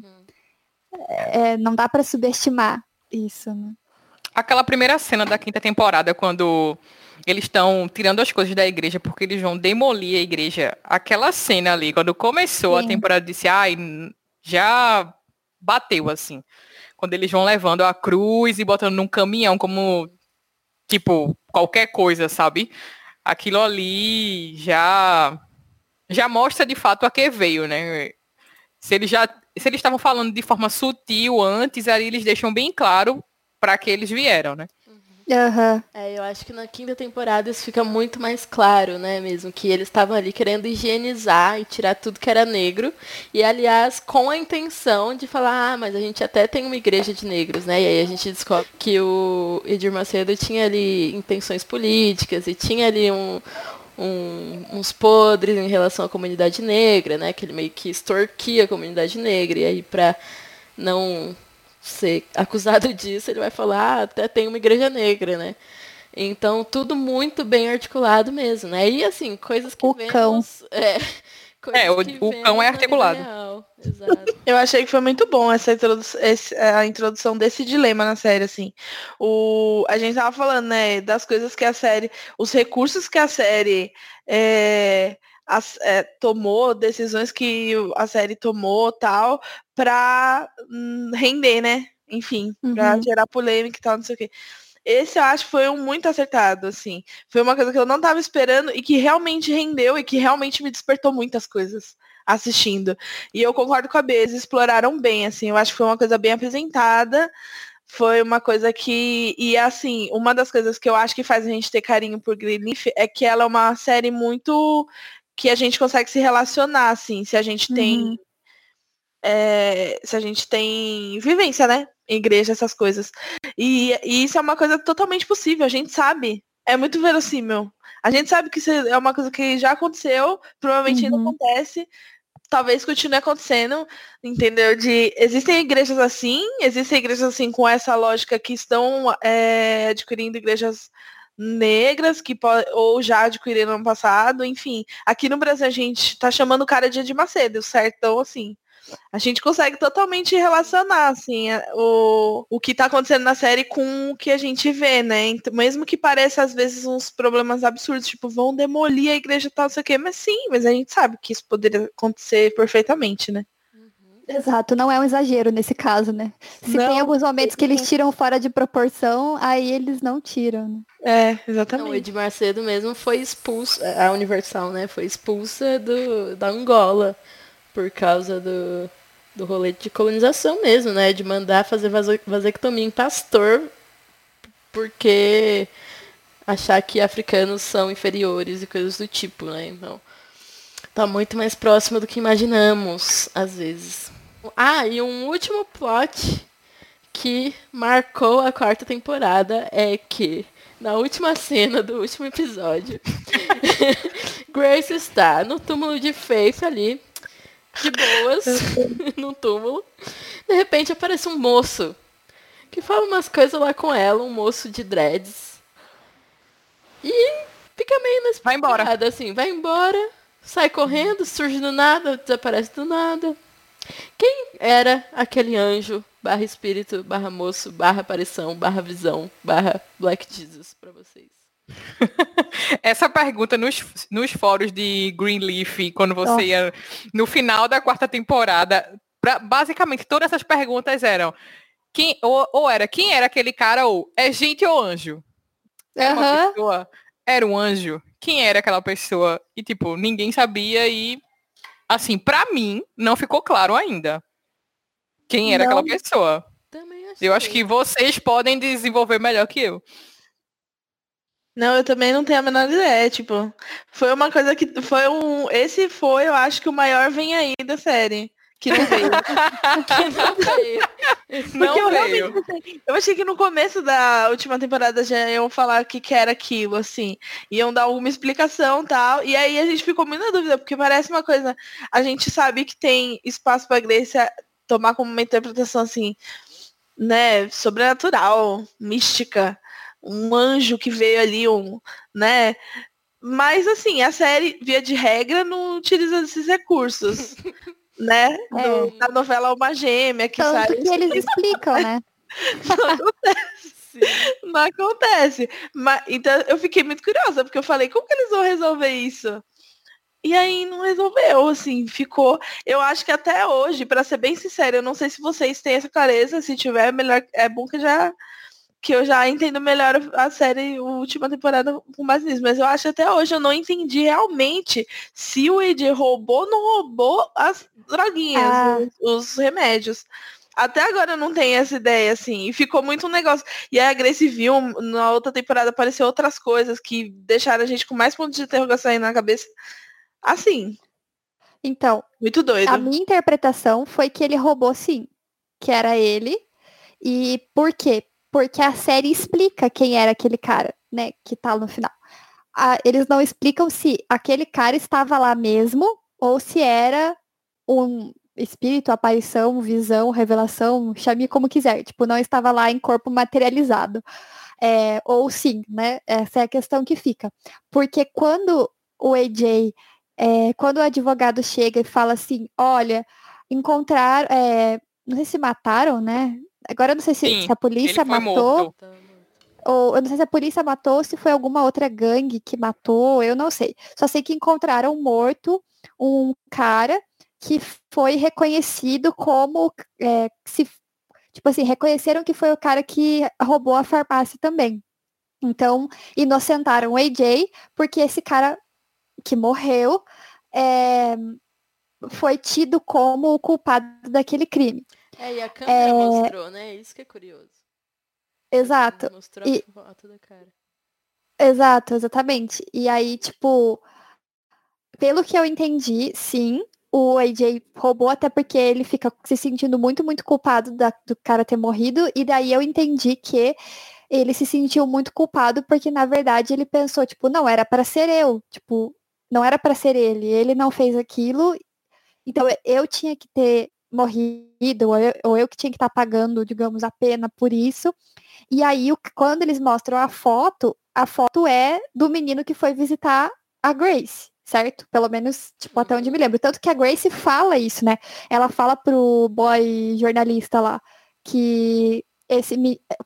é, não dá pra subestimar isso, né? Aquela primeira cena da quinta temporada, quando eles estão tirando as coisas da igreja porque eles vão demolir a igreja. Aquela cena ali, quando começou a Sim. temporada, eu disse, ai, já bateu, assim. Quando eles vão levando a cruz e botando num caminhão como, tipo, qualquer coisa, sabe? Aquilo ali já já mostra de fato a que veio, né? Se eles já se eles estavam falando de forma sutil antes, aí eles deixam bem claro para que eles vieram, né? Aham. É, eu acho que na quinta temporada isso fica muito mais claro, né, mesmo, que eles estavam ali querendo higienizar e tirar tudo que era negro, e aliás, com a intenção de falar, ah, mas a gente até tem uma igreja de negros, né, e aí a gente descobre que o Edir Macedo tinha ali intenções políticas e tinha ali um, um- uns podres em relação à comunidade negra, né, que ele meio que extorquia a comunidade negra, e aí pra não ser acusado disso, ele vai falar, ah, até tem uma igreja negra, né? Então, tudo muito bem articulado mesmo, né? E assim, coisas que O vemos... cão. É, coisas É, o- que o cão é vida articulado. real. Exato. Eu achei que foi muito bom essa introdu esse- a introdução desse dilema na série, assim. O, a gente tava falando, né, das coisas que a série, os recursos que a série é, as- é, tomou, decisões que a série tomou, tal, pra hum, render, né? Enfim, pra Uhum. gerar polêmica e tal, não sei o quê. Esse eu acho que foi um muito acertado, assim. Foi uma coisa que eu não tava esperando e que realmente rendeu e que realmente me despertou muitas coisas assistindo. E eu concordo com a B, eles exploraram bem, assim, eu acho que foi uma coisa bem apresentada. Foi uma coisa que. E assim, uma das coisas que eu acho que faz a gente ter carinho por Greenleaf é que ela é uma série muito que a gente consegue se relacionar, assim, se a gente tem. Uhum. é, se a gente tem vivência, né? Em igreja, essas coisas. E, e isso é uma coisa totalmente possível, a gente sabe. É muito verossímil. A gente sabe que isso é uma coisa que já aconteceu, provavelmente ainda Uhum. acontece talvez continue acontecendo, entendeu? De existem igrejas assim, existem igrejas assim com essa lógica que estão é, adquirindo igrejas negras que ou já adquiriram no ano passado, enfim. Aqui no Brasil a gente tá chamando o cara de Edir Macedo, certo? Então, assim, a gente consegue totalmente relacionar, assim, o, o que tá acontecendo na série com o que a gente vê, né? Então, mesmo que pareça, às vezes, uns problemas absurdos, tipo, vão demolir a igreja e tal, não sei o quê, mas sim, mas a gente sabe que isso poderia acontecer perfeitamente, né? Exato, não é um exagero nesse caso, né? Se Não, tem alguns momentos que eles tiram fora de proporção, aí eles não tiram. né? É, Não, o exatamente. Ed Macedo mesmo foi expulso, a Universal, né? Foi expulsa do, da Angola por causa do, do rolê de colonização mesmo, né? De mandar fazer vasectomia em pastor porque achar que africanos são inferiores e coisas do tipo, né? Então, tá muito mais próximo do que imaginamos, às vezes. Ah, e um último plot que marcou a quarta temporada é que na última cena do último episódio, Grace está no túmulo de Faith ali, de boas, no túmulo. De repente aparece um moço que fala umas coisas lá com ela, um moço de dreads. E fica meio nesse Vai embora. assim, vai embora, sai correndo, surge do nada, desaparece do nada. Quem era aquele anjo, barra espírito, barra moço, barra aparição, barra visão, barra Black Jesus pra vocês? Essa pergunta nos, nos fóruns de Greenleaf, quando você Nossa. ia no final da quarta temporada, pra- basicamente todas essas perguntas eram quem, ou, ou era quem era aquele cara, ou é gente ou anjo? Era uma pessoa? Era um anjo? Quem era aquela pessoa? E tipo, ninguém sabia e assim, pra mim, não ficou claro ainda. Quem era Não. aquela pessoa? Eu acho que vocês podem desenvolver melhor que eu. Não, eu também não tenho a menor ideia, tipo, foi uma coisa que foi um, esse foi, eu acho que o maior vem aí da série, que não veio. não veio. Não Porque eu veio. realmente Eu achei que no começo da última temporada já iam falar o que, que era aquilo, assim. Iam dar alguma explicação e tal. E aí a gente ficou muito na dúvida, porque parece uma coisa. A gente sabe que tem espaço pra Grace tomar como uma interpretação assim, né, sobrenatural, mística. Um anjo que veio ali, um, né? Mas assim, a série, via de regra, não utiliza esses recursos. Né? Do- da novela Uma Gêmea, que Tanto sai. que eles explicam, né? Sim. Não acontece. Mas, então eu fiquei muito curiosa, porque eu falei, como que eles vão resolver isso? E aí não resolveu, assim, ficou. Eu acho que até hoje, pra ser bem sincera, eu não sei se vocês têm essa clareza, se tiver, é melhor, é bom que já que eu já entendo melhor a série, a última temporada com base nisso, mas eu acho que até hoje eu não entendi realmente se o Ed roubou ou não roubou as droguinhas, Ah. os, os remédios. Até agora eu não tenho essa ideia, assim. E ficou muito um negócio. E a Grace viu, na outra temporada apareceu outras coisas que deixaram a gente com mais pontos de interrogação aí na cabeça. Assim, Então, muito doido. a minha interpretação foi que ele roubou sim, que era ele. E por quê? Porque a série explica quem era aquele cara, né, que tá no final. Ah, eles não explicam se aquele cara estava lá mesmo ou se era um espírito, aparição, visão, revelação, chame como quiser. Tipo, não estava lá em corpo materializado. É, ou sim, né? Essa é a questão que fica. Porque quando o AJ, é, quando o advogado chega e fala assim, olha, encontraram, é, não sei se mataram, né? Agora eu não sei se, Sim, se a polícia matou, morto. Ou eu não sei se a polícia matou, ou se foi alguma outra gangue que matou, eu não sei. Só sei que encontraram morto um cara que foi reconhecido como é, se tipo assim, reconheceram que foi o cara que roubou a farmácia também. Então, inocentaram o AJ, porque esse cara que morreu é, foi tido como o culpado daquele crime. É, e a câmera É. mostrou, né? Isso que é curioso. Exato. Mostrou E- a foto da cara. Exato, exatamente. E aí, tipo, pelo que eu entendi, sim, o AJ roubou até porque ele fica se sentindo muito, muito culpado da- do cara ter morrido. E daí eu entendi que ele se sentiu muito culpado porque, na verdade, ele pensou, tipo, não, era para ser eu. Tipo, não era para ser ele. Ele não fez aquilo. Então eu tinha que ter morrido, ou eu, ou eu que tinha que estar pagando, digamos, a pena por isso. E aí, o- quando eles mostram a foto, a foto é do menino que foi visitar a Grace, certo? Pelo menos, tipo, até onde me lembro. Tanto que a Grace fala isso, né? Ela fala pro boy jornalista lá que esse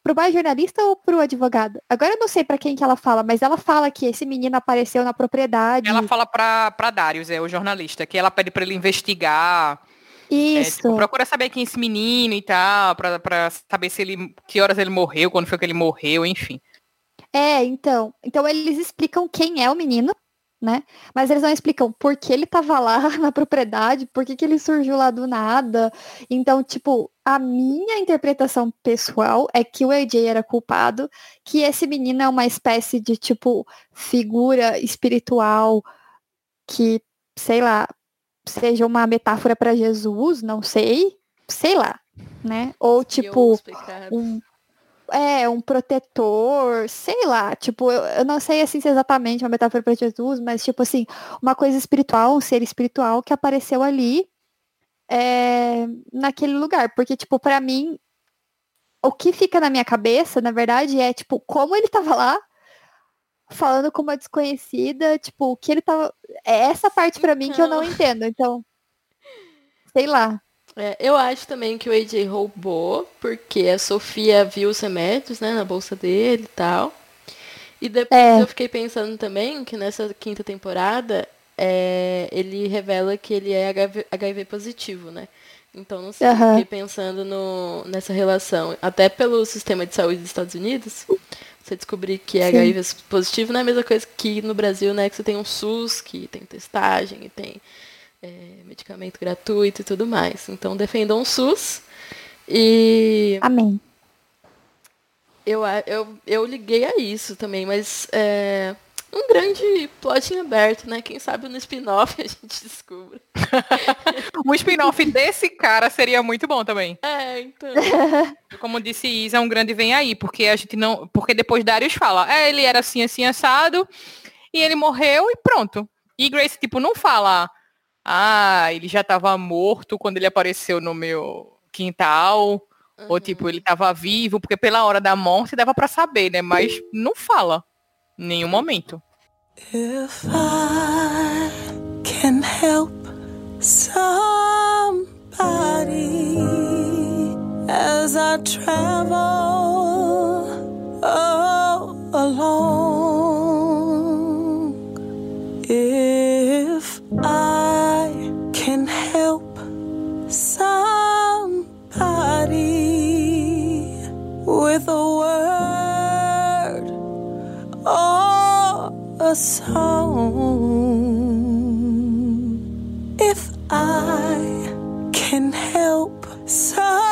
pro boy jornalista ou pro advogado? Agora eu não sei pra quem que ela fala, mas ela fala que esse menino apareceu na propriedade. Ela fala pra Darius, é o jornalista, que ela pede pra ele investigar. É, Isso. tipo, procura saber quem é esse menino e tal, pra, pra saber se ele. que horas ele morreu, quando foi que ele morreu, enfim. É, então. Então eles explicam quem é o menino, né? Mas eles não explicam por que ele tava lá na propriedade, por que, que ele surgiu lá do nada. Então, tipo, a minha interpretação pessoal é que o AJ era culpado, que esse menino é uma espécie de, tipo, figura espiritual que, sei lá, seja uma metáfora para Jesus, não sei, sei lá, né? Ou tipo um é um protetor, sei lá, tipo, eu, eu não sei assim se é exatamente uma metáfora para Jesus, mas tipo assim, uma coisa espiritual, um ser espiritual que apareceu ali é, naquele lugar, porque tipo, para mim o que fica na minha cabeça, na verdade, é tipo, como ele tava lá falando com uma desconhecida, tipo, o que ele tava é essa parte para mim que eu não entendo. Então, sei lá. É, eu acho também que o AJ roubou, porque a Sofia viu os remédios, né, na bolsa dele e tal. E depois É. eu fiquei pensando também que nessa quinta temporada é, ele revela que ele é HIV, HIV positivo, né? Então não sei, eu Aham. fiquei pensando no, nessa relação. Até pelo sistema de saúde dos Estados Unidos, você descobrir que é Sim. HIV positivo não é a mesma coisa que no Brasil, né? Que você tem um SUS, que tem testagem e tem é, medicamento gratuito e tudo mais. Então defendam o SUS. E Amém. eu, eu, eu liguei a isso também, mas é um grande plot em aberto, né? Quem sabe no spin-off a gente descubra. O spin-off desse cara seria muito bom também. É, então. Como disse Isa, um grande vem aí, porque a gente não. Porque depois Darius fala, é, ele era assim, assim, assado, e ele morreu e pronto. E Grace, tipo, não fala, ah, ele já tava morto quando ele apareceu no meu quintal. Ou tipo, ele tava vivo, porque pela hora da morte dava pra saber, né? Mas não fala. Nenhum momento. If I can help somebody as I travel along, if I can help somebody with a a. If I can help somebody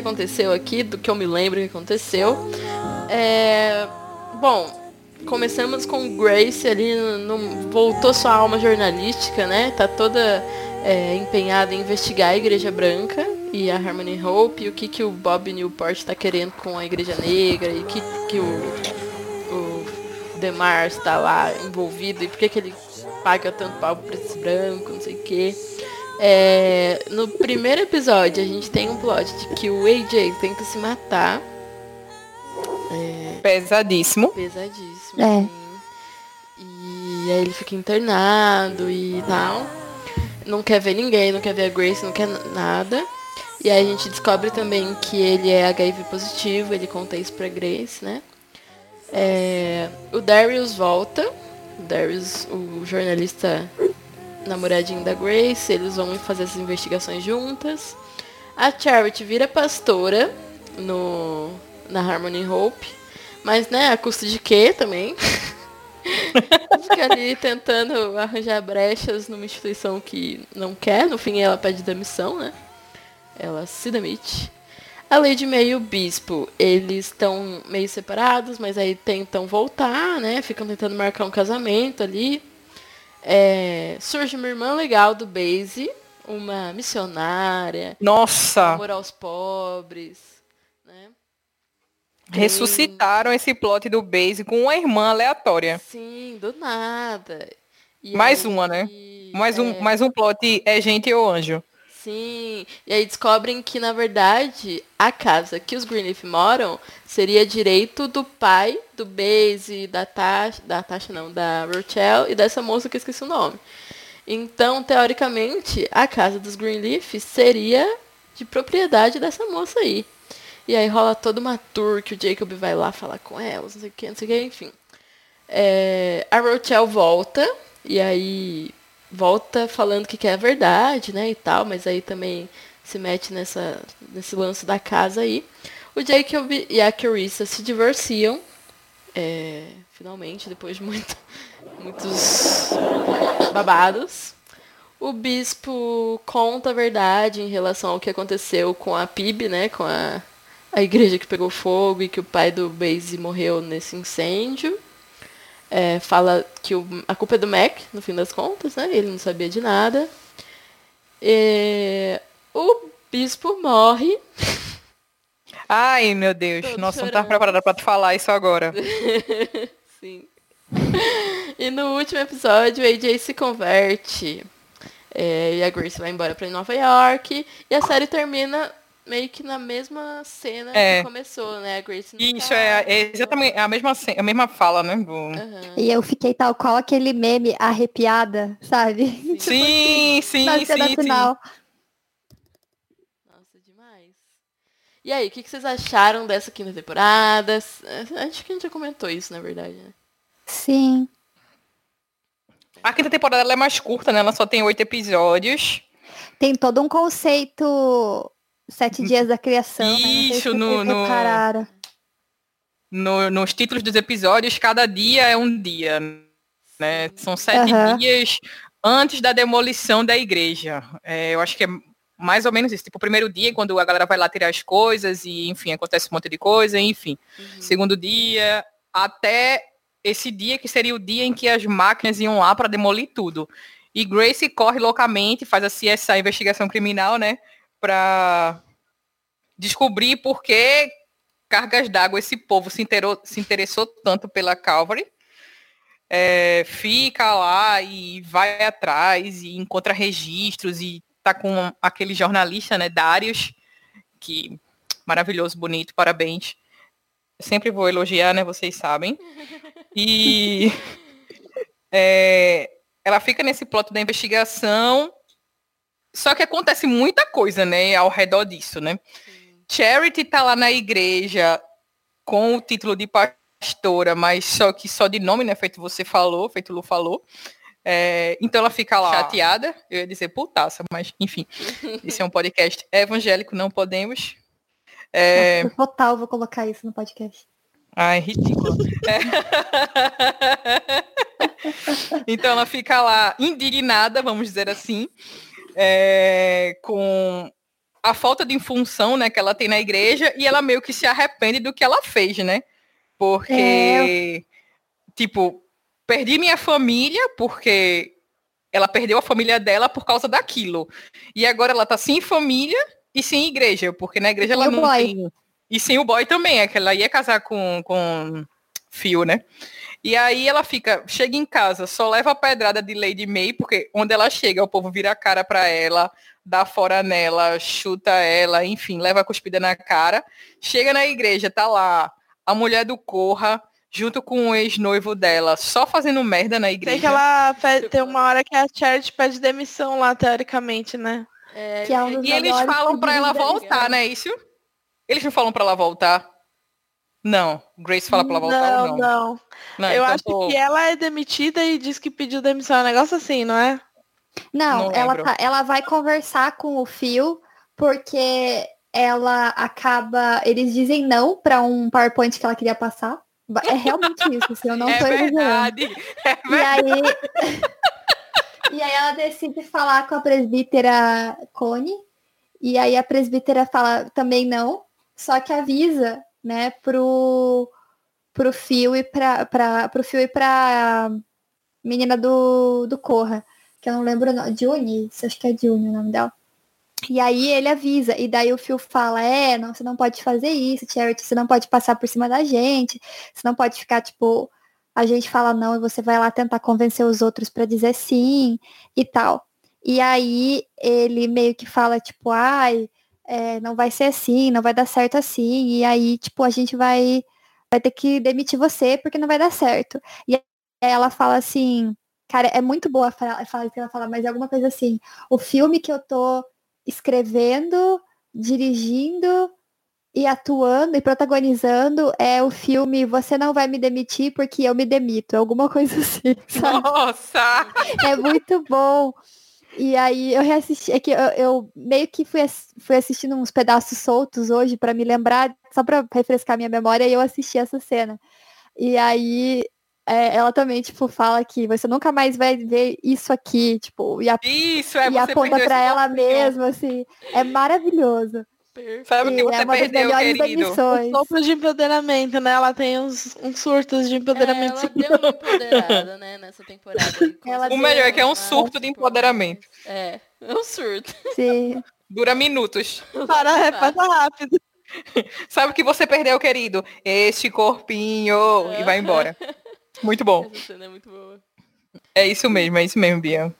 que aconteceu aqui, do que eu me lembro que aconteceu. É, Bom, começamos com Grace ali, no, no- voltou sua alma jornalística, né? Tá toda é, empenhada em investigar a Igreja Branca e a Harmony Hope, e o que, que o Bob Newport tá querendo com a Igreja Negra, e que, que o, o Demars tá lá envolvido, e por que, que ele paga tanto pau pro preto e branco, não sei o quê. É, no primeiro episódio, a gente tem um plot de que o AJ tenta se matar. É, Pesadíssimo. pesadíssimo. É. assim. E aí ele fica internado e tal. Não quer ver ninguém, não quer ver a Grace, não quer nada. E aí a gente descobre também que ele é HIV positivo, ele conta isso pra Grace, né? É, o Darius volta. O Darius, o jornalista namoradinho da Grace, eles vão fazer essas investigações juntas. A Charity vira pastora no, na Harmony Hope. Mas, né, a custo de quê também? Fica ali tentando arranjar brechas numa instituição que não quer. No fim, ela pede demissão, né? Ela se demite. A Lady May e o Bispo, eles estão meio separados, mas aí tentam voltar, né? Ficam tentando marcar um casamento ali. É, surge uma irmã legal do Base, uma missionária, Nossa, amor aos pobres, né? ressuscitaram esse plot do Base com uma irmã aleatória. Sim, do nada. E Mais aí- uma, né? Mais um, é, mais um plot é gente ou anjo. Sim. E aí descobrem que, na verdade, a casa que os Greenleaf moram seria direito do pai, do Base, da Tasha, da Tasha não, da Rochelle e dessa moça que eu esqueci o nome. Então, teoricamente, a casa dos Greenleaf seria de propriedade dessa moça aí. E aí rola toda uma tour que o Jacob vai lá falar com elas, não sei o que, não sei o que, enfim. É, a Rochelle volta, e aí volta falando que quer a verdade, né, e tal, mas aí também se mete nessa, nesse lance da casa aí. O Jacob e a Carissa se divorciam, é, finalmente, depois de muito, muitos babados. O bispo conta a verdade em relação ao que aconteceu com a PIB, né, com a, a igreja que pegou fogo e que o pai do Basie morreu nesse incêndio. É, fala que o- a culpa é do Mac, no fim das contas, né? Ele não sabia de nada. E o bispo morre. Ai, meu Deus. Tô Nossa, não chorando. tava preparada pra tu falar isso agora. Sim. E no último episódio, o AJ se converte. É, e a Grace vai embora pra Nova York. E a série termina meio que na mesma cena É. que começou, né? A Grace Isso carro. é, é exatamente a mesma, ce- a mesma fala, né? do- Aham. E eu fiquei tal qual aquele meme arrepiada, sabe? Sim, sim, Na sim, cena sim. final. Nossa, demais. E aí, o que, que vocês acharam dessa quinta temporada? Acho que a gente já comentou isso, na verdade, né? Sim. A quinta temporada ela é mais curta, né? Ela só tem oito episódios. Tem todo um conceito sete dias da criação, né? Isso, vocês no- no-. No- nos títulos dos episódios, cada dia é um dia, né? São sete Aham. dias antes da demolição da igreja. É, eu acho que é mais ou menos isso. Tipo, o primeiro dia, quando a galera vai lá tirar as coisas e, enfim, acontece um monte de coisa, enfim. Segundo dia, até esse dia que seria o dia em que as máquinas iam lá para demolir tudo. E Grace corre loucamente, faz a CSI, a investigação criminal, né? Para descobrir por que cargas d'água esse povo se, interou- se interessou tanto pela Calvary. É, fica lá e vai atrás e encontra registros e tá com aquele jornalista, né, Darius, que maravilhoso, bonito, parabéns. Sempre vou elogiar, né, vocês sabem. E é, ela fica nesse plot da investigação, só que acontece muita coisa, né, ao redor disso, né? Charity tá lá na igreja com o título de pastora, mas só que só de nome, né? Feito você falou, feito Lu falou. É, então ela fica lá chateada, eu ia dizer putaça, mas enfim, isso é um podcast evangélico, não podemos. É, Nossa, total, vou colocar isso no podcast. Ai, ridículo. É. então ela fica lá indignada, vamos dizer assim, é, com a falta de função né, que ela tem na igreja e ela meio que se arrepende do que ela fez, né? Porque tipo, perdi minha família porque ela perdeu a família dela por causa daquilo. E agora ela tá sem família e sem igreja, porque na igreja E ela não boy. tem. E sem o boy também, é que ela ia casar com, com Fio, né? E aí ela fica, chega em casa, só leva a pedrada de Lady May, porque onde ela chega, o povo vira a cara pra ela, dá fora nela, chuta ela, enfim, leva a cuspida na cara. Chega na igreja, tá lá a mulher do Corra, junto com o ex-noivo dela, só fazendo merda na igreja. Tem que ela pe- tem uma hora que a Charity pede demissão lá, teoricamente, né? É, Que é um E eles falam pra ela voltar, não é isso? Eles não falam pra ela voltar? Não. Grace fala pra ela voltar não, ou não? não. Não, Eu então, acho pô, que ela é demitida e diz que pediu demissão. É um negócio assim, não é? Não, Não ela, tá- ela vai conversar com o Phil porque ela acaba. Eles dizem não pra um PowerPoint que ela queria passar. É realmente isso, assim, eu não é tô exagerando. verdade. É E verdade. aí, e aí ela decide falar com a presbítera Cone. E aí a presbítera fala também não, só que avisa, né, pro, pro Phil e pra, pra, pro Phil e pra menina do, do Corra, que eu não lembro o nome, Juni, acho que é Juni o nome dela. E aí ele avisa, e daí o Phil fala, é, não, você não pode fazer isso, Charity, você não pode passar por cima da gente, você não pode ficar, tipo, a gente fala não e você vai lá tentar convencer os outros pra dizer sim e tal. E aí ele meio que fala, tipo, ai, é, não vai ser assim, não vai dar certo assim, e aí, tipo, a gente vai, vai ter que demitir você porque não vai dar certo. E aí ela fala assim, cara, é muito boa a fala, que ela fala, mas é alguma coisa assim, o filme que eu tô escrevendo, dirigindo e atuando e protagonizando é o filme Você Não Vai Me Demitir Porque Eu Me Demito. Alguma coisa assim, sabe? Nossa! É muito bom. E aí eu reassisti, é que eu, eu meio que fui, fui assistindo uns pedaços soltos hoje pra me lembrar, só pra refrescar minha memória, e eu assisti essa cena. E aí é, ela também, tipo, fala que você nunca mais vai ver isso aqui, tipo, e, a, Isso, é e aponta esse ela mesmo, assim. É maravilhoso. Sabe o que você é perdeu, querido? demissões. Sopro de empoderamento, né? Ela tem uns, uns surtos de empoderamento. É, ela deu uma empoderada, né, nessa temporada. O melhor é que é um surto de empoderamento. É, é um surto. Sim. Dura minutos. Para, é, passa rápido. Sabe o que você perdeu, querido? Este corpinho. E vai embora. Muito bom. Essa cena é muito boa. É isso mesmo, é isso mesmo, Bia.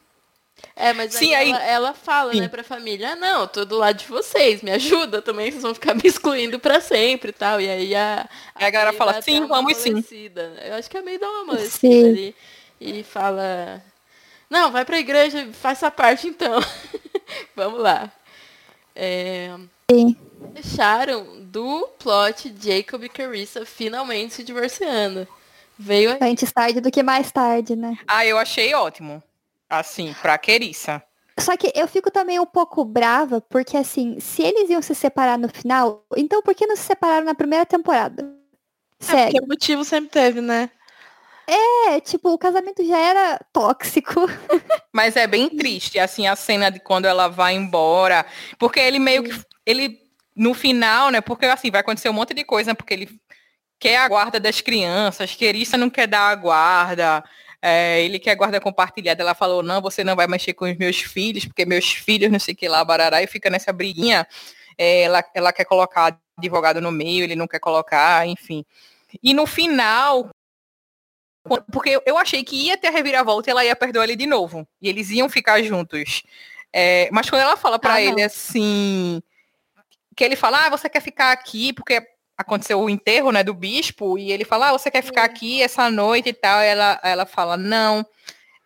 É, mas Sim, aí aí- ela, ela fala, Sim. né, pra família, ah, não, eu tô do lado de vocês, me ajuda também, vocês vão ficar me excluindo pra sempre e tal. E aí a, Aí a galera fala, sim, vamos sim. Eu acho que a May dá uma amolecida Sim. ali e fala, não, vai pra igreja, faz essa parte então. vamos lá. É, Sim. Deixaram do plot Jacob e Carissa finalmente se divorciando. Veio aí. Antes tarde do que mais tarde, né? Ah, eu achei ótimo. Assim, pra queriça. Só que eu fico também um pouco brava, porque assim, se eles iam se separar no final, então por que não se separaram na primeira temporada? É, Sério. porque motivo sempre teve, né? É, tipo, o casamento já era tóxico. Mas é bem triste, assim, a cena de quando ela vai embora. Porque ele meio que. Ele, no final, né? Porque assim, vai acontecer um monte de coisa, porque ele quer a guarda das crianças, Querissa não quer dar a guarda. É, ele quer guarda compartilhada. Ela falou, não, você não vai mexer com os meus filhos, porque meus filhos, não sei o que lá, barará, e fica nessa briguinha. É, ela, ela quer colocar advogado no meio, ele não quer colocar, enfim. E no final, porque eu- achei que ia ter a reviravolta e ela ia perdoar ele de novo. E eles iam ficar juntos. É, mas quando ela fala pra Ah, ele assim. Que ele fala, ah, você quer ficar aqui, porque aconteceu o enterro, né, do bispo, e ele fala, ah, você quer ficar aqui essa noite e tal. E ela, ela fala, não.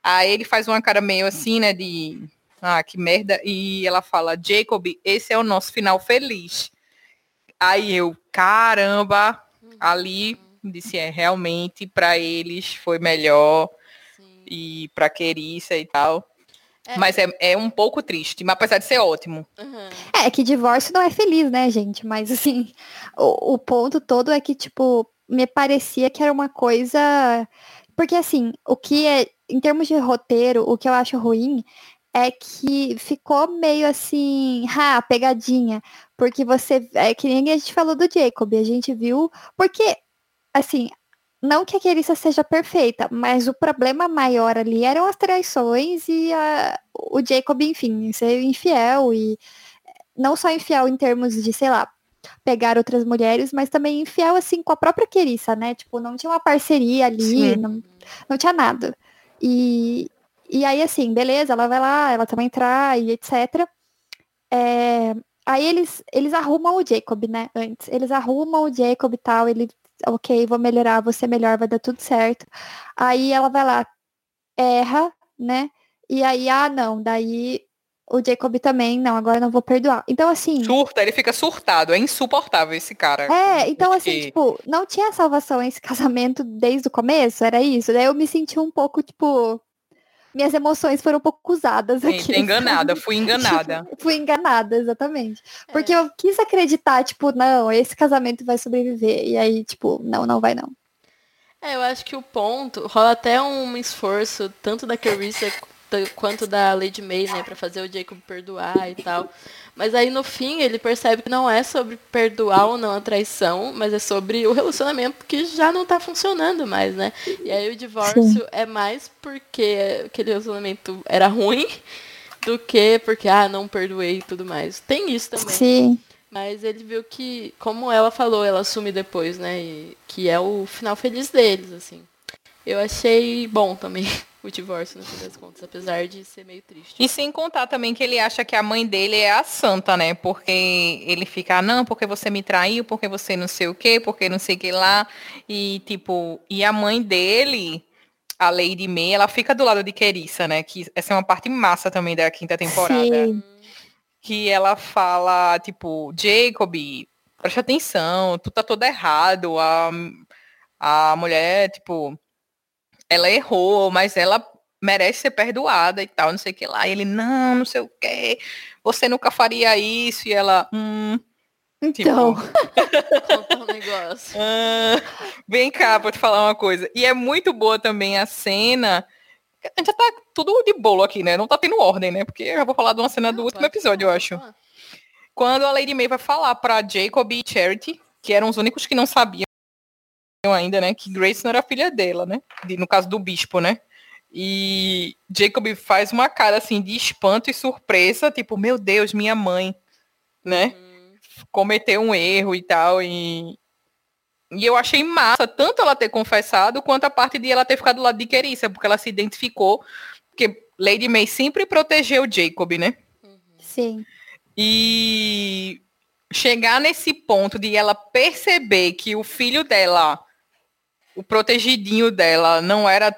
Aí ele faz uma cara meio assim, né, de. Ah, que merda. E ela fala, Jacob, esse é o nosso final feliz. Aí eu, caramba, ali disse, é, realmente, pra eles foi melhor Sim. e pra Querissa e tal. É. Mas é, é um pouco triste, mas apesar de ser ótimo. Uhum. É que divórcio não é feliz, né, gente? Mas assim, o, o ponto todo é que, tipo, me parecia que era uma coisa. Porque assim, o que é. Em termos de roteiro, o que eu acho ruim é que ficou meio assim, ah, pegadinha. Porque você. É que nem a gente falou do Jacob, a gente viu. Porque, assim, não que a Kerissa seja perfeita, mas o problema maior ali eram as traições e a, o Jacob, enfim, ser infiel e não só infiel em termos de, sei lá, pegar outras mulheres, mas também infiel assim com a própria Kerissa, né? Tipo, não tinha uma parceria ali, não, não tinha nada. E, e aí, assim, beleza, ela vai lá, ela também trai, etc. É, aí eles, eles arrumam o Jacob, né? Antes. Eles arrumam o Jacob e tal, ele ok, vou melhorar, vou ser melhor, vai dar tudo certo. Aí ela vai lá, erra, né? E aí, ah, não, daí o Jacob também, não, agora não vou perdoar. Então, assim. Surta, ele fica surtado, é insuportável esse cara. É, então, assim, que... tipo, não tinha salvação esse casamento desde o começo, era isso. Daí eu me senti um pouco, tipo, minhas emoções foram um pouco usadas Sim, aqui. Enganada, fui enganada. fui enganada, exatamente. Porque é. eu quis acreditar, tipo, não, esse casamento vai sobreviver. E aí, tipo, não, não vai não. É, eu acho que o ponto, rola até um esforço, tanto da Carissa quanto da Lady May, né, pra fazer o Jacob perdoar e tal. Mas aí no fim ele percebe que não é sobre perdoar ou não a traição, mas é sobre o relacionamento que já não tá funcionando mais, né? E aí o divórcio Sim. é mais porque aquele relacionamento era ruim do que porque, ah, não perdoei e tudo mais. Tem isso também. Sim. Mas ele viu que, como ela falou, ela assume depois, né? E, que é o final feliz deles, assim. Eu achei bom também o divórcio, no fim das contas, apesar de ser meio triste. E sem contar também que ele acha que a mãe dele é a santa, né? Porque ele fica, ah, não, porque você me traiu, porque você não sei o quê, porque não sei o que lá. E, tipo, e a mãe dele, a Lady May, ela fica do lado de Kerissa, né? Que essa é uma parte massa também da quinta temporada. Sim. Que ela fala, tipo, Jacob, preste atenção, tu tá todo errado. A, a mulher, tipo ela errou, mas ela merece ser perdoada e tal, não sei o que lá. E ele, não, não sei o que, você nunca faria isso. E ela, hum. Então. Tipo, um negócio. Ah, vem cá pra te falar uma coisa. E é muito boa também a cena. A gente já tá tudo de bolo aqui, né? Não tá tendo ordem, né? Porque eu já vou falar de uma cena do último episódio, eu acho. Quando a Lady May vai falar pra Jacob e Charity, que eram os únicos que não sabiam ainda, né? Que Grace não era filha dela, né? De, no caso do bispo, né? E Jacob faz uma cara assim de espanto e surpresa, tipo, meu Deus, minha mãe, né? Uhum. Cometeu um erro e tal. E, e eu achei massa, tanto ela ter confessado, quanto a parte de ela ter ficado do lado de Querissa, porque ela se identificou, porque Lady May sempre protegeu Jacob, né? Sim. E chegar nesse ponto de ela perceber que o filho dela o protegidinho dela não era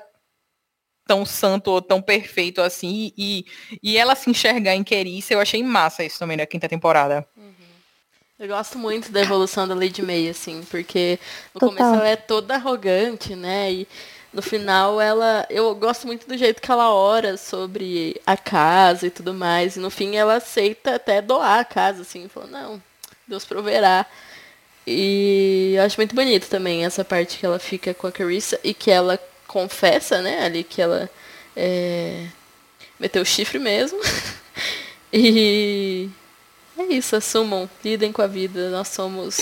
tão santo ou tão perfeito assim. E, e ela se enxergar em Querissa, eu achei massa isso também na quinta temporada. Uhum. Eu gosto muito da evolução da Lady May, assim, porque no Total. começo ela é toda arrogante, né? E no final ela. Eu gosto muito do jeito que ela ora sobre a casa e tudo mais. E no fim ela aceita até doar a casa, assim, falou, não, Deus proverá. E eu acho muito bonito também essa parte que ela fica com a Carissa e que ela confessa, né, ali que ela é, meteu o chifre mesmo. e é isso, assumam, lidem com a vida, nós somos.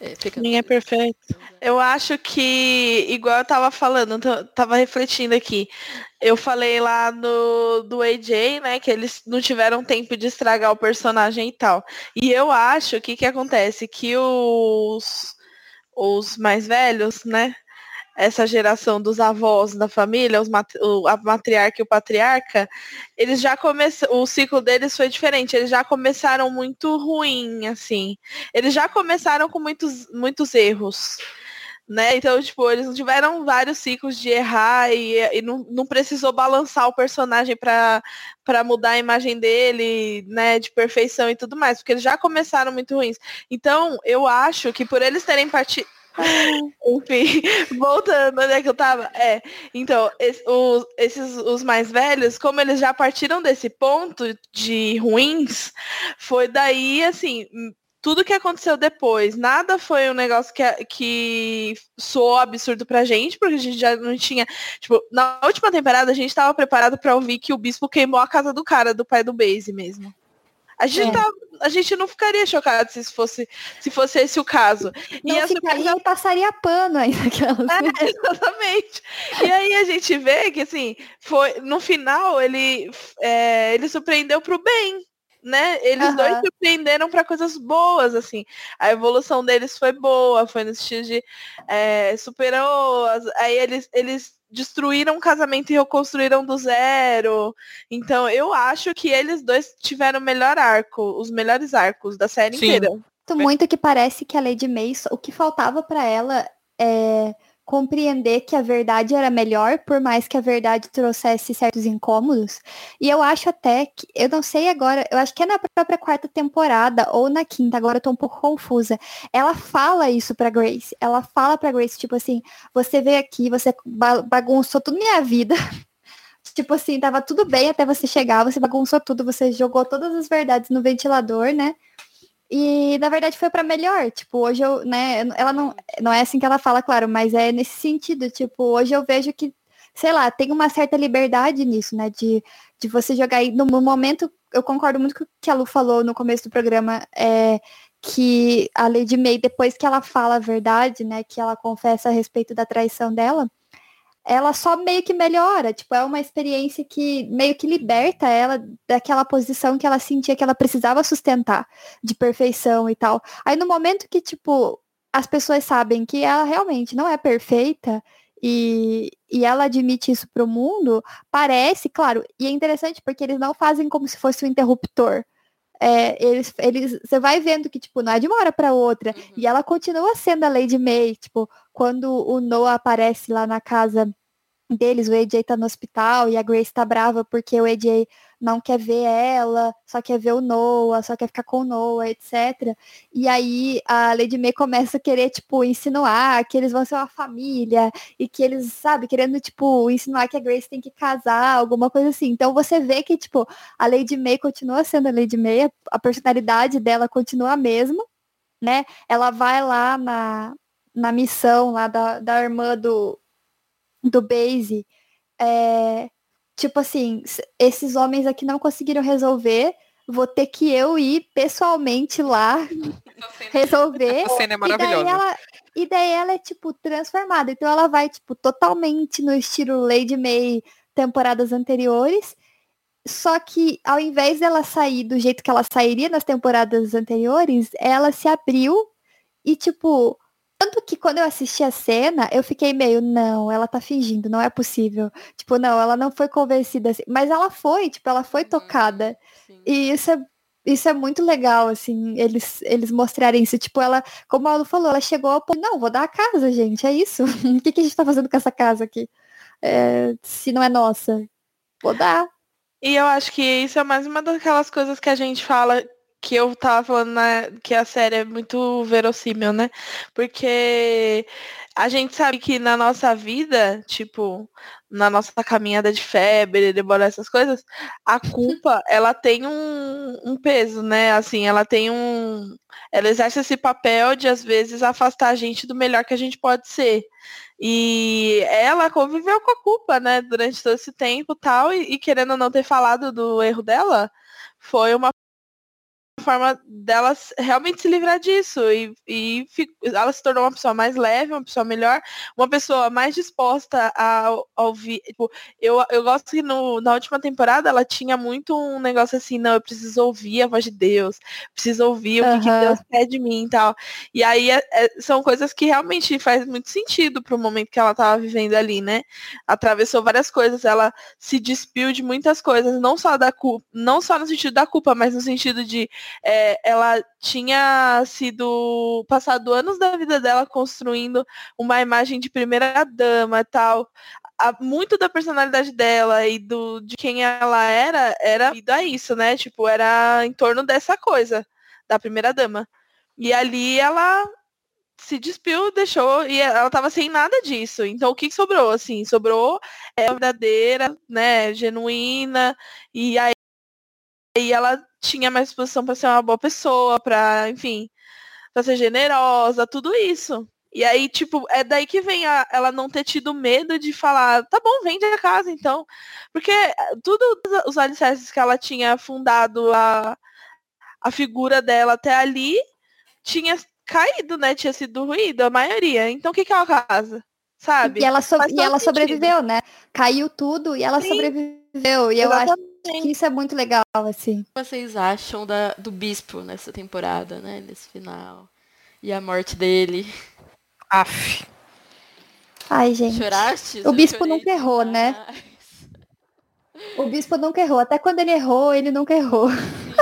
É, Ninguém é perfeito. Eu acho que, igual eu tava falando, tava refletindo aqui. Eu falei lá no do AJ, né, que eles não tiveram tempo de estragar o personagem e tal. E eu acho que que acontece que os os mais velhos, né, essa geração dos avós da família, os mat a matriarca e o patriarca, eles já começaram, o ciclo deles foi diferente, eles já começaram muito ruim, assim. Eles já começaram com muitos, muitos erros né? Então, tipo, eles tiveram vários ciclos de errar e, e não, não precisou balançar o personagem para mudar a imagem dele, né, de perfeição e tudo mais, porque eles já começaram muito ruins. Então, eu acho que por eles terem partido enfim, voltando onde é que eu tava. É, então, esse, os, esses os mais velhos, como eles já partiram desse ponto de ruins, foi daí, assim, tudo que aconteceu depois, nada foi um negócio que, que soou absurdo pra gente, porque a gente já não tinha. Tipo, na última temporada a gente tava preparado para ouvir que o bispo queimou a casa do cara, do pai do Base mesmo. A gente, É. tá- a gente não ficaria chocado se fosse, se fosse esse o caso. Não e ficaria e passaria pano aí naquelas. É, exatamente. E aí a gente vê que assim, foi no final ele é, ele surpreendeu pro bem, né? Eles dois surpreenderam para coisas boas, assim. A evolução deles foi boa, foi no sentido de é, superou, as- aí eles eles destruíram o casamento e reconstruíram do zero. Então eu acho que eles dois tiveram o melhor arco, os melhores arcos da série Sim. inteira. Muito, muito que parece que a Lady May, o que faltava pra ela é compreender que a verdade era melhor, por mais que a verdade trouxesse certos incômodos. E eu acho até que, eu não sei agora, eu acho que é na própria quarta temporada ou na quinta, agora eu tô um pouco confusa. Ela fala isso pra Grace. Ela fala pra Grace, tipo assim, você veio aqui, você ba- bagunçou tudo minha vida. Tipo assim, tava tudo bem até você chegar, você bagunçou tudo, você jogou todas as verdades no ventilador, né? E na verdade foi pra melhor. Tipo, hoje eu, né, ela não, não é assim que ela fala, claro, mas é nesse sentido, tipo, hoje eu vejo que, sei lá, tem uma certa liberdade nisso, né, de, de você jogar aí no no momento, eu concordo muito com o que a Lu falou no começo do programa, é que a Lady May, depois que ela fala a verdade, né, que ela confessa a respeito da traição dela, ela só meio que melhora, tipo, é uma experiência que meio que liberta ela daquela posição que ela sentia que ela precisava sustentar de perfeição e tal. Aí no momento que, tipo, as pessoas sabem que ela realmente não é perfeita e, e ela admite isso pro mundo, parece, claro, e é interessante porque eles não fazem como se fosse um interruptor. É, eles, eles, você vai vendo que, tipo, não é de uma hora para outra. E ela continua sendo a Lady May, tipo, quando o Noah aparece lá na casa deles, o AJ tá no hospital e a Grace tá brava porque o AJ não quer ver ela, só quer ver o Noah, só quer ficar com o Noah, etc. E aí a Lady May começa a querer, tipo, insinuar que eles vão ser uma família e que eles, sabe, querendo, tipo, insinuar que a Grace tem que casar, alguma coisa assim. Então você vê que, tipo, a Lady May continua sendo a Lady May, a- personalidade dela continua a mesma, né? Ela vai lá na, na missão lá da, da irmã do, do Base, é, tipo assim, esses homens aqui não conseguiram resolver, vou ter que eu ir pessoalmente lá resolver. Cena é E daí, maravilhosa. ela, e daí ela é, tipo, transformada. Então ela vai, tipo, totalmente no estilo Lady May temporadas anteriores. Só que ao invés dela sair do jeito que ela sairia nas temporadas anteriores, ela se abriu e, tipo, tanto que quando eu assisti a cena, eu fiquei meio, não, ela tá fingindo, não é possível. Tipo, não, ela não foi convencida assim. Mas ela foi, tipo, ela foi tocada. E isso é, isso é muito legal, assim, eles, eles mostrarem isso. Tipo, ela, como a Lu falou, ela chegou ao ponto, não, vou dar a casa, gente, é isso. o que, que a gente tá fazendo com essa casa aqui? É, se não é nossa, vou dar. E eu acho que isso é mais uma daquelas coisas que a gente fala que eu tava falando na, que a série é muito verossímil, né? Porque a gente sabe que na nossa vida, tipo, na nossa caminhada de febre, demorar essas coisas, a culpa, ela tem um, um peso, né? Assim, ela tem um. Ela exerce esse papel de, às vezes, afastar a gente do melhor que a gente pode ser. E ela conviveu com a culpa, né, durante todo esse tempo tal, e, e querendo não ter falado do erro dela, foi uma forma dela realmente se livrar disso. E, e ela se tornou uma pessoa mais leve, uma pessoa melhor, uma pessoa mais disposta a, a ouvir. Tipo, eu, eu gosto que no, na última temporada ela tinha muito um negócio assim, não, eu preciso ouvir a voz de Deus, preciso ouvir o que, que. Deus pede de mim e tal. E aí é- é- são coisas que realmente faz muito sentido pro momento que ela tava vivendo ali, né? Atravessou várias coisas, ela se despiu de muitas coisas, não só da culpa, não só no sentido da culpa, mas no sentido de é, ela tinha sido passado anos da vida dela construindo uma imagem de primeira dama e tal. A- muito da personalidade dela e do de quem ela era era devido a isso, né? Tipo, era em torno dessa coisa da primeira dama. E ali ela se despiu, deixou, e ela tava sem nada disso. Então o que, que sobrou? Assim, sobrou é verdadeira, né, genuína, e aí, aí ela tinha mais disposição para ser uma boa pessoa, para, enfim, para ser generosa, tudo isso. E aí, tipo, é daí que vem a, ela não ter tido medo de falar, tá bom, vende a casa, então. Porque eh, tudo os alicerces que ela tinha fundado a, a figura dela até ali tinha caído, né? Tinha sido ruído, a maioria. Então o que, que ela casa? Sabe? E ela, so- e ela sentido. sobreviveu, né? Caiu tudo e ela Sim. sobreviveu. E eu acho Que isso é muito legal, assim. O que vocês acham da, do bispo nessa temporada, né? Nesse final. E a morte dele. Aff. Ai, gente. Choraste? O bispo chorei nunca errou, né? O bispo nunca errou. Até quando ele errou, ele nunca errou.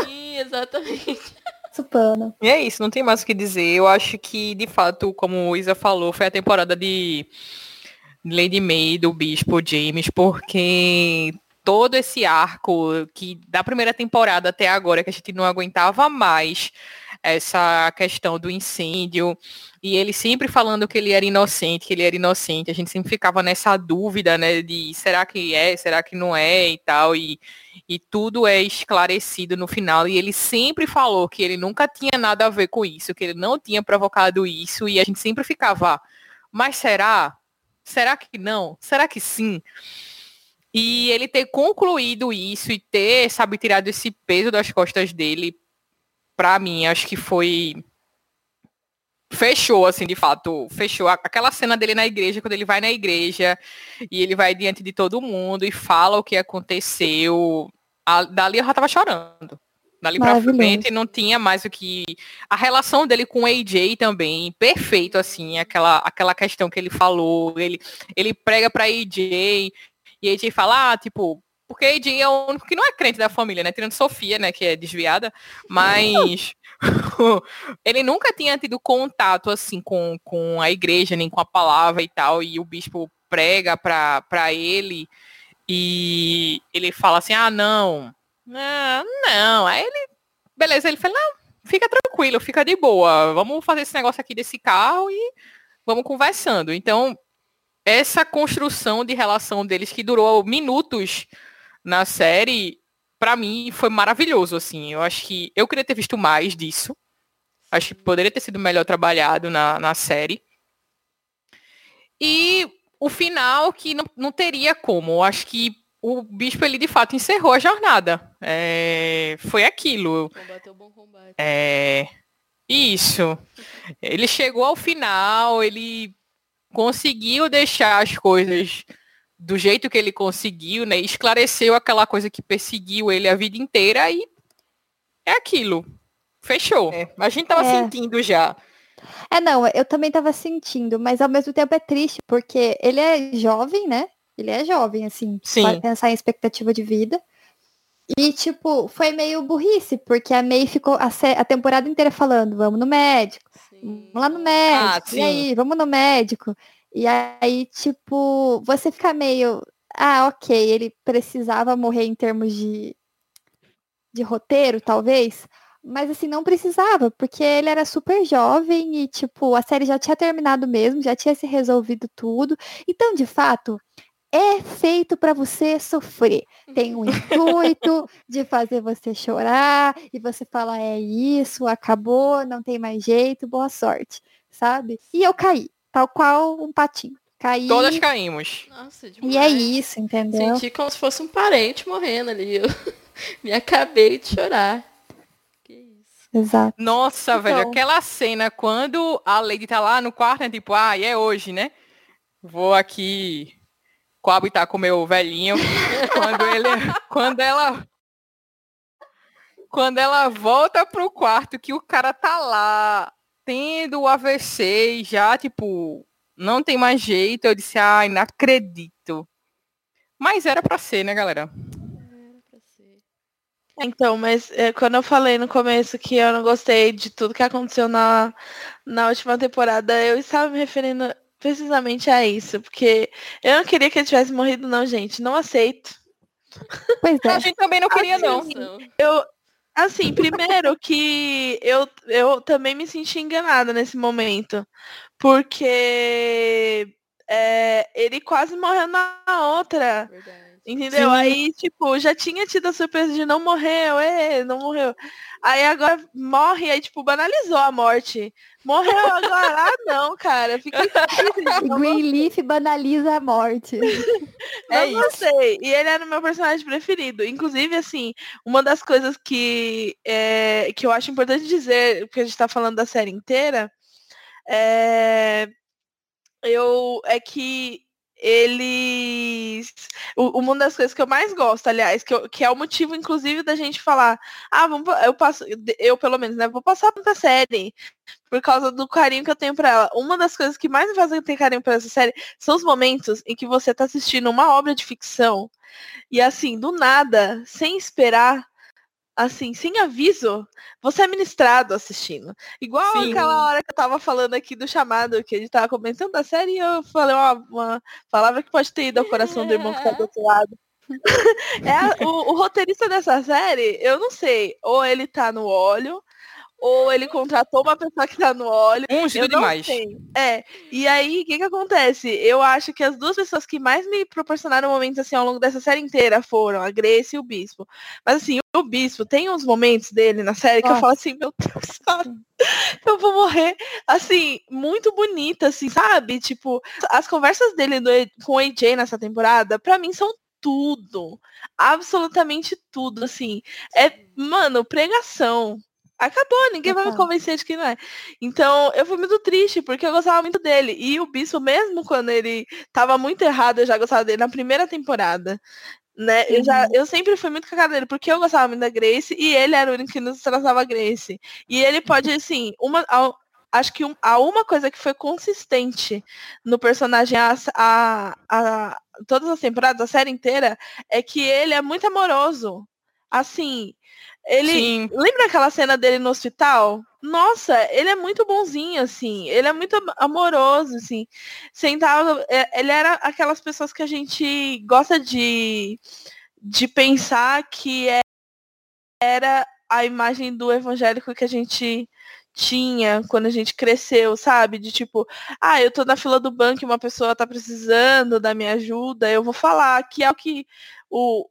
Sim, exatamente. Supano. E é isso, não tem mais o que dizer. Eu acho que, de fato, como o Isa falou, foi a temporada de Lady May, do Bispo James, porque todo esse arco que da primeira temporada até agora, que a gente não aguentava mais essa questão do incêndio, e ele sempre falando que ele era inocente, que ele era inocente, a gente sempre ficava nessa dúvida, né, de será que é, será que não é e tal, e, e tudo é esclarecido no final, e ele sempre falou que ele nunca tinha nada a ver com isso, que ele não tinha provocado isso, e a gente sempre ficava, mas será? Será que não? Será que sim? E ele ter concluído isso e ter, sabe, tirado esse peso das costas dele, pra mim, acho que foi. Fechou, assim, de fato. Fechou. Aquela cena dele na igreja, quando ele vai na igreja e ele vai diante de todo mundo e fala o que aconteceu. A, dali eu já tava chorando. Dali pra frente não tinha mais o que. A relação dele com o AJ também, perfeito, assim, aquela, aquela questão que ele falou. Ele, ele prega pra AJ e AJ fala, ah, tipo, porque AJ é o único que não é crente da família, né? Tirando Sofia, né, que é desviada, mas ele nunca tinha tido contato, assim, com, com a igreja, nem com a palavra e tal, e o bispo prega pra, pra ele. E ele fala assim, ah, não, ah, não, aí ele, beleza, ele fala, não, fica tranquilo, fica de boa, vamos fazer esse negócio aqui desse carro e vamos conversando. Então, essa construção de relação deles que durou minutos na série, pra mim foi maravilhoso, assim. Eu acho que eu queria ter visto mais disso. Acho que poderia ter sido melhor trabalhado na, na série. E o final que não, não teria como. Eu acho que o bispo ele de fato encerrou a jornada. É, foi aquilo. Combateu bom combate. É, isso. Ele chegou ao final, ele conseguiu deixar as coisas do jeito que ele conseguiu, né? Esclareceu aquela coisa que perseguiu ele a vida inteira e é aquilo. Fechou. a gente tava É. sentindo já. É, não, eu também tava sentindo, mas ao mesmo tempo é triste, porque ele é jovem, né? Ele é jovem, assim, Sim. pode pensar em expectativa de vida. E, tipo, foi meio burrice, porque a May ficou a, a temporada inteira falando, vamos no médico, Sim. vamos lá no médico, sim. e aí, vamos no médico. E aí, tipo, você fica meio, ah, ok, ele precisava morrer em termos de, de roteiro, talvez, mas assim, não precisava, porque ele era super jovem e, tipo, a série já tinha terminado mesmo, já tinha se resolvido tudo. Então, de fato, é feito para você sofrer. Tem um intuito de fazer você chorar e você fala, é isso, acabou, não tem mais jeito, boa sorte, sabe? E eu caí, tal qual um patinho. Caí. Todas caímos. Nossa, demais. E é isso, entendeu? Senti como se fosse um parente morrendo ali. Eu me acabei de chorar. Que isso. Exato. Nossa, velho, Então. aquela cena quando a Lady tá lá no quarto, né? Tipo, ah, e é hoje, né? Vou aqui coabitar com o meu velhinho. quando ele. Quando ela. Quando ela volta pro quarto, que o cara tá lá, tendo o AVC e já, tipo, não tem mais jeito, eu disse, ai, não acredito. Mas era pra ser, né, galera? Era pra ser. Então, mas é, quando eu falei no começo que eu não gostei de tudo que aconteceu na, na última temporada, eu estava me referindo precisamente a isso, porque eu não queria que ele tivesse morrido, não, gente. Não aceito. Pois A é. gente também não queria, não. Noção. Eu, assim, primeiro que eu, eu também me senti enganada nesse momento, porque é, ele quase morreu na outra. Verdade. Entendeu? Sim. Aí, tipo, já tinha tido a surpresa de não morreu, é, não morreu. Aí agora morre, aí, tipo, banalizou a morte. Morreu agora? Ah, não, cara. Fica Greenleaf banaliza a morte. É não gostei. E ele era o meu personagem preferido. Inclusive, assim, uma das coisas que, é, que eu acho importante dizer, porque a gente tá falando da série inteira, é, eu, é que eles. o- Uma das coisas que eu mais gosto, aliás, que, eu- que é o motivo, inclusive, da gente falar, ah, vamos, eu passo, eu pelo menos, né? Vou passar pra série. Por causa do carinho que eu tenho pra ela. Uma das coisas que mais me fazem ter carinho por essa série são os momentos em que você tá assistindo uma obra de ficção e assim, do nada, sem esperar, assim, sem aviso, você é ministrado assistindo. Igual Sim. aquela hora que eu tava falando aqui do chamado, que a gente tava comentando da série e eu falei uma, uma palavra que pode ter ido ao coração do irmão que tá do outro lado. É a- o, o roteirista dessa série, eu não sei, ou ele tá no óleo, ou ele contratou uma pessoa que tá no óleo. Ungido não demais. sei. É. E aí, o que que acontece? Eu acho que as duas pessoas que mais me proporcionaram momentos assim ao longo dessa série inteira foram a Grace e o Bispo. Mas assim, o Bispo tem uns momentos dele na série que eu Nossa. falo assim, meu Deus, cara, eu vou morrer. Assim, muito bonita, assim, sabe? Tipo, as conversas dele do- com o AJ nessa temporada, pra mim são tudo. Absolutamente tudo, assim. É, mano, pregação. Acabou, ninguém vai me convencer de que não é. Então, eu fui muito triste, porque eu gostava muito dele. E o Bispo, mesmo quando ele tava muito errado, eu já gostava dele na primeira temporada. Né? Eu, já, eu sempre fui muito com a cara dele, porque eu gostava muito da Grace e ele era o único que nos tratava a Grace. E ele pode, assim, uma. a- acho que um- há uma coisa que foi consistente no personagem a, a, a- todas as temporadas, a série inteira, é que ele é muito amoroso. Assim, ele. Sim. Lembra aquela cena dele no hospital? Nossa, ele é muito bonzinho, assim. Ele é muito am- amoroso, assim. Sentado. é, Ele era aquelas pessoas que a gente gosta de, de pensar que é- era a imagem do evangélico que a gente tinha quando a gente cresceu, sabe? De tipo, ah, eu tô na fila do banco e uma pessoa tá precisando da minha ajuda, eu vou falar que é o que o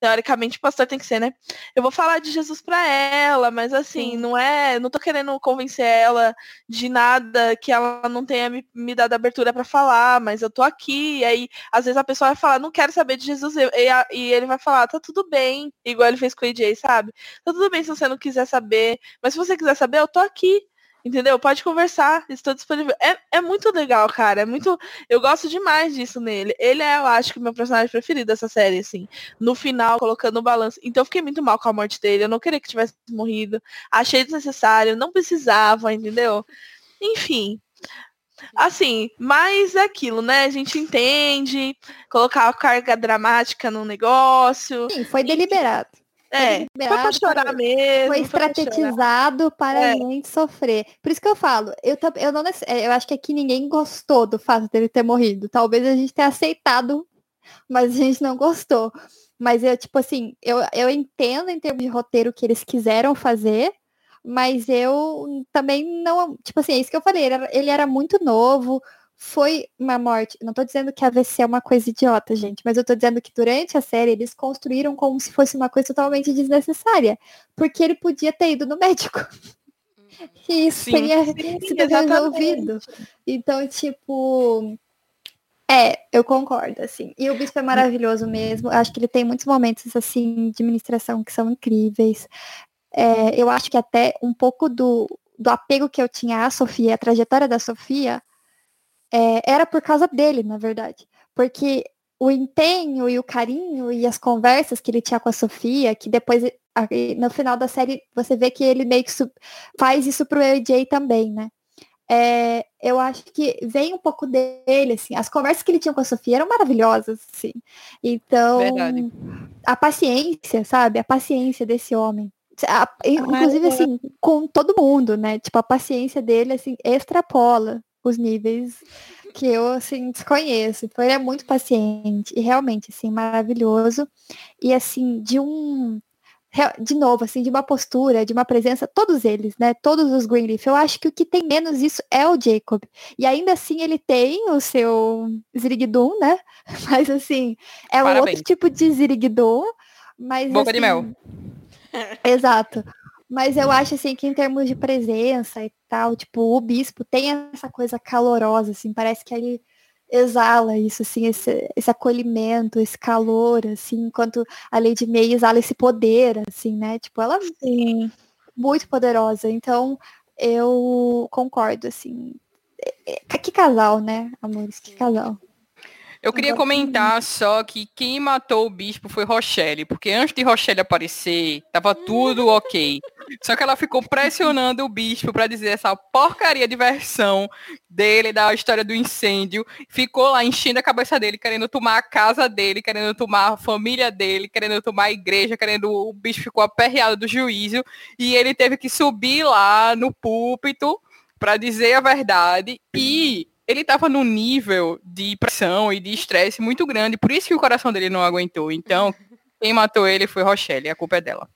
teoricamente o pastor tem que ser, né? Eu vou falar de Jesus pra ela, mas assim, Sim. não é, não tô querendo convencer ela de nada que ela não tenha me, me dado abertura pra falar, mas eu tô aqui, e aí às vezes a pessoa vai falar, não quero saber de Jesus, e, e ele vai falar, tá tudo bem, igual ele fez com o AJ, sabe? Tá tudo bem se você não quiser saber, mas se você quiser saber, eu tô aqui. Entendeu? Pode conversar, estou disponível. É, é muito legal, cara. É muito. Eu gosto demais disso nele. Ele é, eu acho que o meu personagem preferido dessa série, assim. No final, colocando no balanço. Então eu fiquei muito mal com a morte dele. Eu não queria que tivesse morrido. Achei desnecessário, não precisava, entendeu? Enfim. Assim, mas é aquilo, né? A gente entende, colocar a carga dramática no negócio. Sim, foi deliberado. É, foi pra chorar mesmo. Foi estrategizado para É. gente sofrer. Por isso que eu falo, eu, eu, não, nece- eu acho que aqui ninguém gostou do fato dele ter morrido. Talvez a gente tenha aceitado, mas a gente não gostou. Mas eu, tipo assim, eu, eu entendo em termos de roteiro o que eles quiseram fazer, mas eu também não. Tipo assim, é isso que eu falei, ele era, ele era muito novo. Foi uma morte. Não tô dizendo que AVC é uma coisa idiota, gente, mas eu tô dizendo que durante a série eles construíram como se fosse uma coisa totalmente desnecessária. Porque ele podia ter ido no médico. E isso Sim. teria Sim, sido exatamente. resolvido. Então, tipo. É, eu concordo, assim. E o Bispo é maravilhoso mesmo. Eu acho que ele tem muitos momentos, assim, de ministração que são incríveis. É, eu acho que até um pouco do, do apego que eu tinha à Sofia, a trajetória da Sofia, é, era por causa dele, na verdade. Porque o empenho e o carinho e as conversas que ele tinha com a Sofia, que depois, no final da série, você vê que ele meio que faz isso pro AJ também, né? É, eu acho que vem um pouco dele, assim. As conversas que ele tinha com a Sofia eram maravilhosas, assim. Então, Verdade. a paciência, sabe? A paciência desse homem. A- inclusive, é. assim, com todo mundo, né? Tipo, a paciência dele, assim, extrapola os níveis que eu, assim, desconheço. Então, ele é muito paciente e realmente, assim, maravilhoso. E, assim, de um De novo, assim, de uma postura, de uma presença, todos eles, né? Todos os Greenleaf. Eu acho que o que tem menos isso é o Jacob. E ainda assim ele tem o seu Ziriguidum, né? Mas assim, é um Parabéns. outro tipo de Ziriguidum. Mas, Boca de assim, mel. Exato. Mas eu acho assim que em termos de presença e tal, tipo, o bispo tem essa coisa calorosa, assim, parece que ele exala isso, assim, esse, esse acolhimento, esse calor, assim, enquanto a Lady May exala esse poder, assim, né? Tipo, ela Sim. muito poderosa. Então, eu concordo, assim. É- é- Que casal, né, amores? Que casal. Eu queria comentar só que quem matou o bispo foi Rochelle, porque antes de Rochelle aparecer, tava tudo ok. Só que ela ficou pressionando o bispo pra dizer essa porcaria de versão dele, da história do incêndio. Ficou lá enchendo a cabeça dele, querendo tomar a casa dele, querendo tomar a família dele, querendo tomar a igreja, querendo. O bicho ficou aperreado do juízo. E ele teve que subir lá no púlpito pra dizer a verdade. E ele estava num nível de pressão e de estresse muito grande, por isso que o coração dele não aguentou. Então, quem matou ele foi Rochelle, a culpa é dela.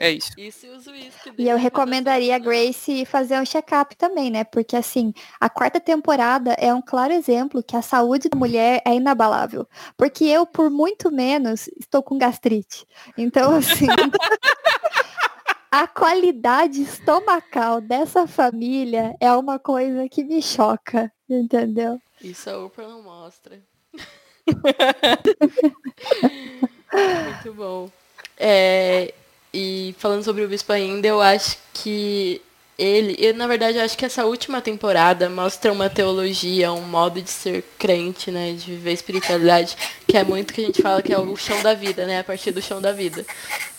É isso. Isso e E eu recomendaria a Grace fazer um check-up também, né? Porque assim, a quarta temporada é um claro exemplo que a saúde da mulher é inabalável. Porque eu, por muito menos, estou com gastrite. Então, assim. A qualidade estomacal dessa família é uma coisa que me choca, entendeu? Isso a Oprah não mostra. Muito bom. É, e falando sobre o Bispo ainda, eu acho que ele, eu, na verdade, acho que essa última temporada mostra uma teologia, um modo de ser crente, né, de viver espiritualidade, que é muito que a gente fala que é o chão da vida, né, a partir do chão da vida.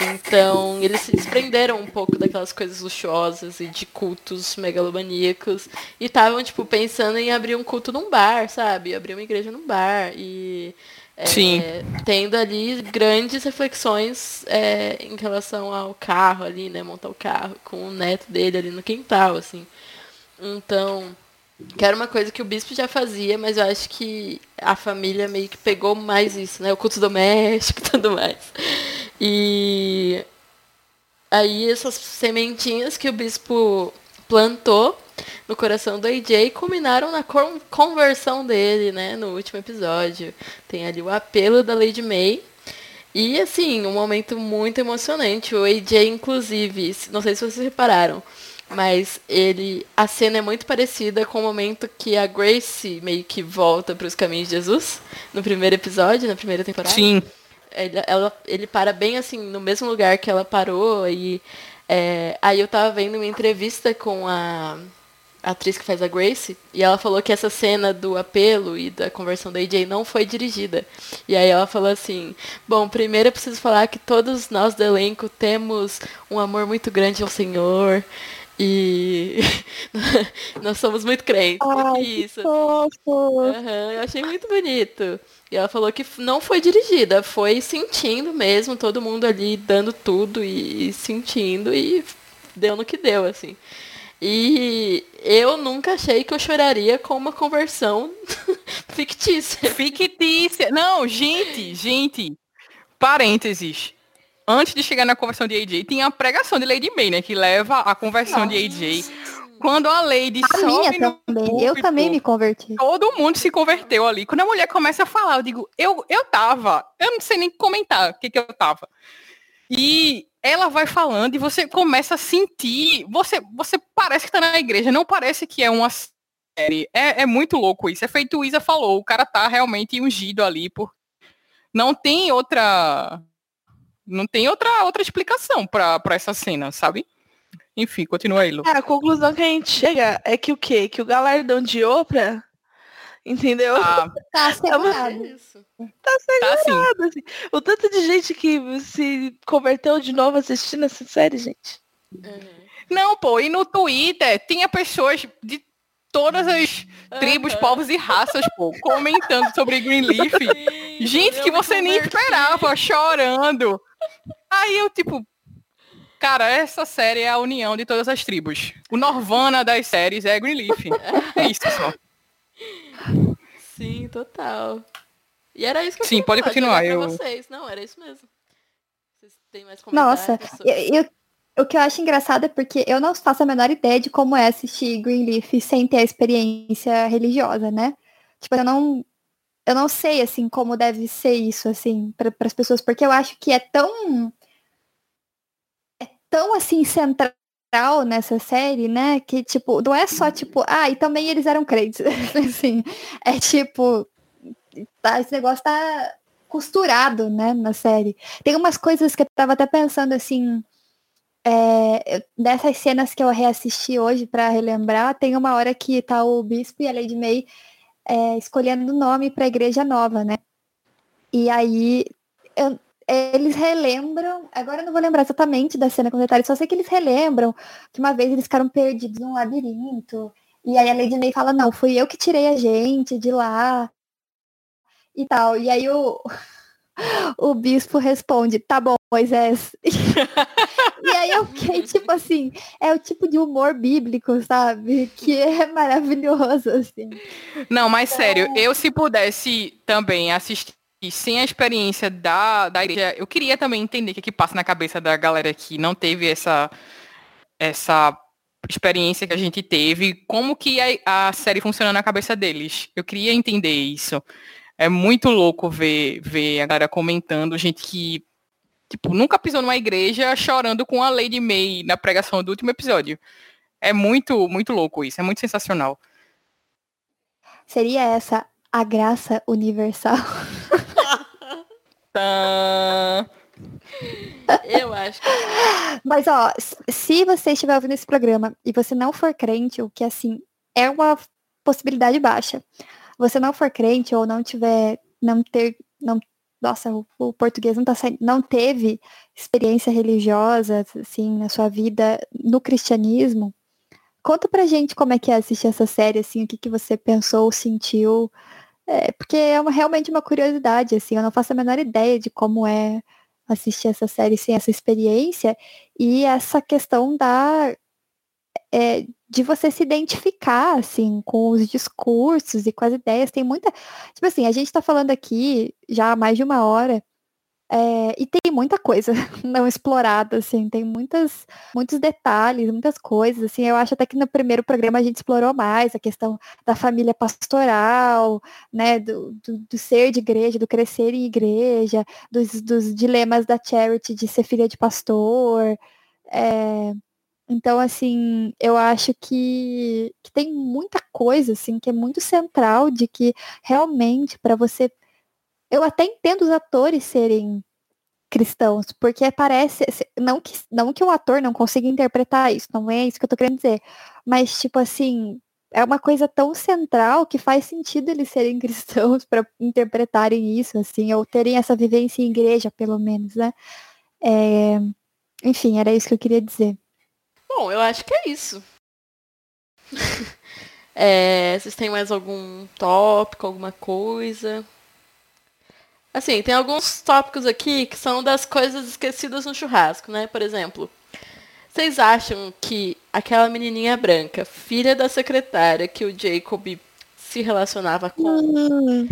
Então, eles se desprenderam um pouco daquelas coisas luxuosas e de cultos megalomaníacos e estavam, tipo, pensando em abrir um culto num bar, sabe? Abrir uma igreja num bar e é, tendo ali grandes reflexões é, em relação ao carro ali, né? Montar o carro com o neto dele ali no quintal, assim. Então, que era uma coisa que o bispo já fazia, mas eu acho que a família meio que pegou mais isso, né? O culto doméstico e tudo mais. E aí essas sementinhas que o bispo plantou no coração do AJ culminaram na con- conversão dele, né, no último episódio. Tem ali o apelo da Lady May. E assim, um momento muito emocionante. O AJ, inclusive, não sei se vocês repararam, mas ele. A cena é muito parecida com o momento que a Grace meio que volta para os caminhos de Jesus, no primeiro episódio, na primeira temporada. Sim. Ele, ela- ele para bem assim, no mesmo lugar que ela parou. E é, aí eu tava vendo uma entrevista com a, a atriz que faz a Grace, e ela falou que essa cena do apelo e da conversão da AJ não foi dirigida. E aí ela falou assim, bom, primeiro eu preciso falar que todos nós do elenco temos um amor muito grande ao Senhor. E nós somos muito crentes. Ai, isso. Aham, eu achei muito bonito. E ela falou que não foi dirigida, foi sentindo mesmo, todo mundo ali dando tudo e, e sentindo e deu no que deu, assim. E eu nunca achei que eu choraria com uma conversão fictícia. Fictícia. Não, gente, gente. Parênteses. Antes de chegar na conversão de AJ, tinha a pregação de Lady May, né? Que leva a conversão de AJ. Quando a Lady A sobe minha no também. Eu púlpito, também me converti. Todo mundo se converteu ali. Quando a mulher começa a falar, eu digo, eu, eu tava. Eu não sei nem comentar o que, que eu tava. E ela vai falando e você começa a sentir. Você, você parece que tá na igreja, não parece que é uma série. É, é muito louco isso. É feito o Isa falou, o cara tá realmente ungido ali por. Não tem outra. Não tem outra, outra explicação pra essa cena, sabe? Enfim, continua aí, Lu. É, a conclusão que a gente chega é que o quê? Que o galardão de Oprah, entendeu? Tá, Tá É assegurado. isso. tá assim. Assim, o tanto de gente que se converteu de novo assistindo essa série, gente. Não, pô, e no Twitter tinha pessoas de todas as tribos, Aham. povos e raças, pô, comentando sobre Greenleaf. Sim, Gente que você nem esperava, chorando. Aí eu, tipo, cara, essa série é a união de todas as tribos. O Norvana das séries é Greenleaf. É isso só. Sim, total. E era isso que eu Sim, queria pode falar, continuar, eu- vocês. Não, era isso mesmo. Vocês têm mais Nossa, comentários sobre- eu, eu- o que eu acho engraçado é porque eu não faço a menor ideia de como é assistir Greenleaf sem ter a experiência religiosa, né? Tipo, eu não, eu não sei, assim, como deve ser isso, assim, para as pessoas, porque eu acho que é tão, é tão, assim, central nessa série, né? Que, tipo, não é só, tipo, ah, e também eles eram crentes, assim, é tipo, tá, esse negócio tá costurado, né, na série. Tem umas coisas que eu tava até pensando assim. é, dessas cenas que eu reassisti hoje pra relembrar, tem uma hora que tá o bispo e a Lady May é, escolhendo o nome pra igreja nova, né? E aí eu- eles relembram, agora eu não vou lembrar exatamente da cena com detalhes, só sei que eles relembram que uma vez eles ficaram perdidos num labirinto. E aí a Lady May fala, não, fui eu que tirei a gente de lá e tal. E aí o, o bispo responde, tá bom, Moisés. e aí eu fiquei, tipo assim, é o tipo de humor bíblico, sabe? Que é maravilhoso, assim. Não, mas sério, eu se pudesse também assistir sem a experiência da, da igreja, eu queria também entender o que, que passa na cabeça da galera que não teve essa, essa experiência que a gente teve, como que a, a série funciona na cabeça deles. Eu queria entender isso. É muito louco ver, ver a galera comentando, gente que tipo, nunca pisou numa igreja chorando com a Lady May na pregação do último episódio. É muito, muito louco isso, é muito sensacional. Seria essa a graça universal. Tã... Eu acho que Mas, ó, se você estiver ouvindo esse programa e você não for crente, o que, assim, é uma possibilidade baixa. Você não for crente ou não tiver, não ter, não, nossa, o, o português não tá saindo, não teve experiência religiosa, assim, na sua vida no cristianismo, conta pra gente como é que é assistir essa série, assim, o que, que você pensou, sentiu, é, porque é uma, realmente uma curiosidade, assim, eu não faço a menor ideia de como é assistir essa série sem essa experiência e essa questão da é, de você se identificar assim com os discursos e com as ideias tem muita tipo assim a gente está falando aqui já há mais de uma hora é, e tem muita coisa não explorada assim tem muitas muitos detalhes muitas coisas assim eu acho até que no primeiro programa a gente explorou mais a questão da família pastoral né do, do, do ser de igreja do crescer em igreja dos, dos dilemas da Charity de ser filha de pastor. é, então, assim, eu acho que, que tem muita coisa, assim, que é muito central de que realmente para você. Eu até entendo os atores serem cristãos, porque parece. Não que, não que um ator não consiga interpretar isso, não é isso que eu tô querendo dizer. Mas, tipo assim, é uma coisa tão central que faz sentido eles serem cristãos para interpretarem isso, assim, ou terem essa vivência em igreja, pelo menos, né? É, Enfim, era isso que eu queria dizer. Bom, eu acho que é isso. É, vocês têm mais algum tópico, alguma coisa? Assim, tem alguns tópicos aqui que são das coisas esquecidas no churrasco, né? Por exemplo, vocês acham que aquela menininha branca, filha da secretária que o Jacob se relacionava com.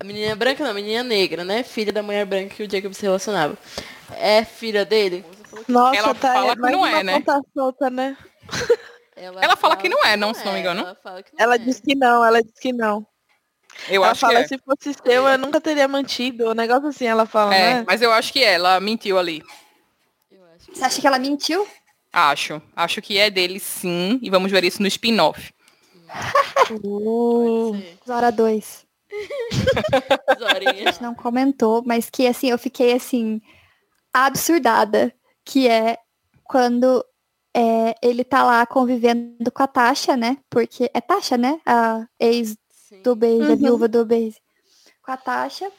A menina branca não, a menina negra, né? Filha da mulher branca que o Jacob se relacionava. É filha dele? nossa, Ela tá fala que não é, né? ponta solta, né? Ela fala que não é, não, se não me engano. Ela fala que não Ela é. disse que não, ela disse que não. Eu ela acho fala, que é. se fosse seu, eu nunca teria mantido. Um negócio assim, ela fala, É, né? mas eu acho que é, ela mentiu ali. Eu acho que Você acha que ela mentiu? Acho. Acho que é dele sim. E vamos ver isso no spin-off. Uh. Zora 2. Zorinha. A gente não comentou, mas que assim, eu fiquei assim, absurdada. Que é quando é, ele tá lá convivendo com a Tasha, né? Porque é Tasha, né? A ex Sim. do Base, a Uhum. viúva do Base. Com a Tasha.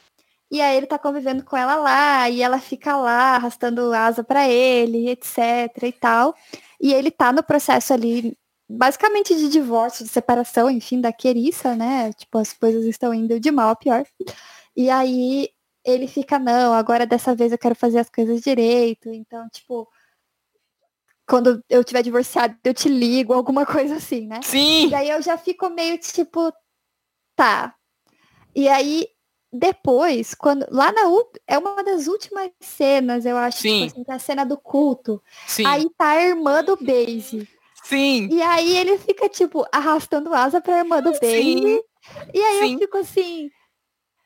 E aí ele tá convivendo com ela lá, e ela fica lá, arrastando asa pra ele, etc e tal. E ele tá no processo ali, basicamente de divórcio, de separação, enfim, da Querissa, né? Tipo, as coisas estão indo de mal a pior. E aí ele fica, não, agora dessa vez eu quero fazer as coisas direito. Então, tipo, quando eu tiver divorciado, eu te ligo, alguma coisa assim, né? Sim! E aí eu já fico meio tipo, tá. E aí depois, quando lá na ú- é uma das últimas cenas, eu acho, Sim. tipo assim, a cena do culto. Sim, Aí tá a irmã do Base. sim. E aí ele fica, tipo, arrastando asa pra irmã do Base. Sim. E aí Sim. eu fico assim,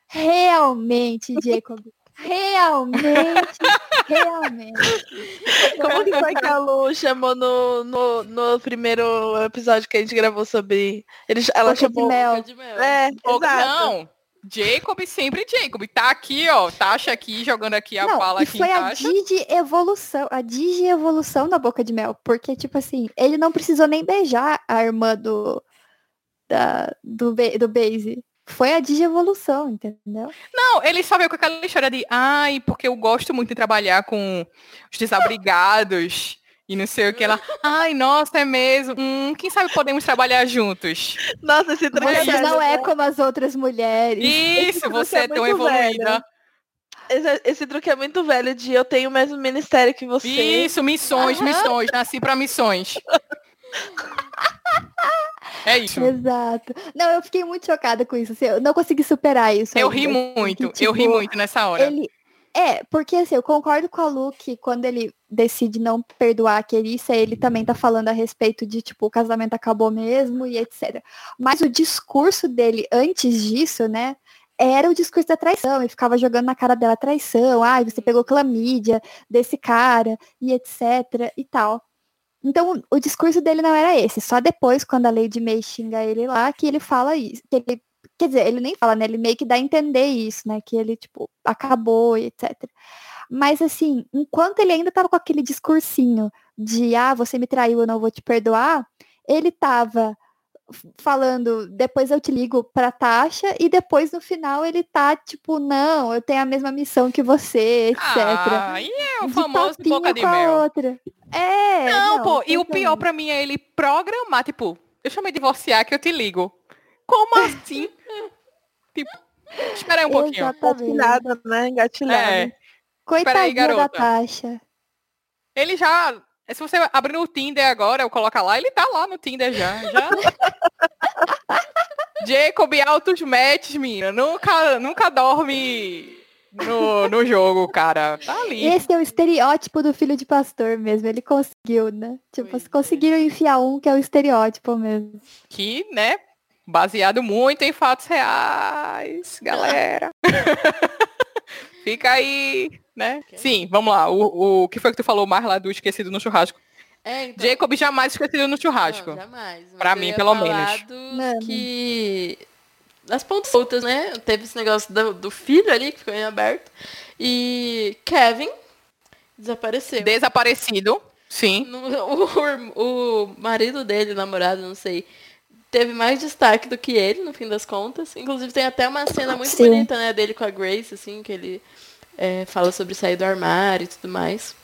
realmente, Jacob. Realmente, realmente. Como que foi que a Lu chamou no, no, no primeiro episódio que a gente gravou sobre. Ele, ela Boca de chamou. mel. Boca de mel. É, Ou exato. não. Jacob sempre Jacob. Tá aqui, ó. Tasha aqui, jogando aqui a Não, bala e aqui foi em a. Digi evolução, a Digi evolução da Boca de Mel, porque tipo assim, ele não precisou nem beijar a irmã do da, do, do Base. Foi a Digi evolução, entendeu? Não, ele só veio com aquela história de, ai, porque eu gosto muito de trabalhar com os desabrigados e não sei o que. Ela, ai, nossa, é mesmo. Hum, quem sabe podemos trabalhar juntos. Nossa, esse truque é Você velho, não é né? como as outras mulheres. Isso, truque você é é tão muito evoluída. Esse, esse truque é muito velho de eu tenho o mesmo ministério que você. Isso, missões, Aham. missões. Nasci pra missões. É isso. Exato. Não, eu fiquei muito chocada com isso. assim, eu não consegui superar isso. Eu ainda, ri assim, muito, que, eu ri tipo, muito nessa hora. Ele. É, porque assim, eu concordo com a Lu que quando ele decide não perdoar a Querissa, ele também tá falando a respeito de, tipo, o casamento acabou mesmo e etc. Mas o discurso dele antes disso, né, era o discurso da traição, e ficava jogando na cara dela traição, ai, você pegou clamídia desse cara, e etc, e tal. Então, o discurso dele não era esse, só depois, quando a Lady May xinga ele lá, que ele fala isso, que ele Quer dizer, ele nem fala, né? Ele meio que dá a entender isso, né? Que ele, tipo, acabou e etc. Mas, assim, enquanto ele ainda tava com aquele discursinho de, ah, você me traiu, eu não vou te perdoar, ele tava falando, depois eu te ligo pra Tasha, e depois no final ele tá, tipo, não, eu tenho a mesma missão que você, etc. Ah, e é o De famoso boca de com a mel. outra. É. Não, pô, e o pior pra mim é ele programar, tipo, deixa eu me divorciar que eu te ligo. Como assim? tipo, espera aí um pouquinho. Engatilhada, né? Engatilhada. É, Coitadinha da garota. Tasha. ele já. Se você abrir o Tinder agora, eu colocar lá, ele tá lá no Tinder já. já. Jacob altos matches, menina. Nunca, nunca dorme no, no jogo, cara. Tá ali. Esse é o estereótipo do filho de pastor mesmo. Ele conseguiu, né? Tipo, Pois é. conseguiram enfiar um que é o estereótipo mesmo. Que, né? Baseado muito em fatos reais, galera. Fica aí, né? Sim, vamos lá. O, o que foi que tu falou mais lá do esquecido no churrasco? É, então, Jacob jamais esquecido no churrasco. Não, jamais. Mas Pra mim, pelo menos. que... As pontas soltas, né? Teve esse negócio do, do filho ali, que ficou em aberto. E Kevin desapareceu. Desaparecido. Sim. No- o, o marido dele, namorado, não sei, teve mais destaque do que ele, no fim das contas. Inclusive tem até uma cena muito Sim. bonita, né, dele com a Grace, assim, que ele é, fala sobre sair do armário e tudo mais.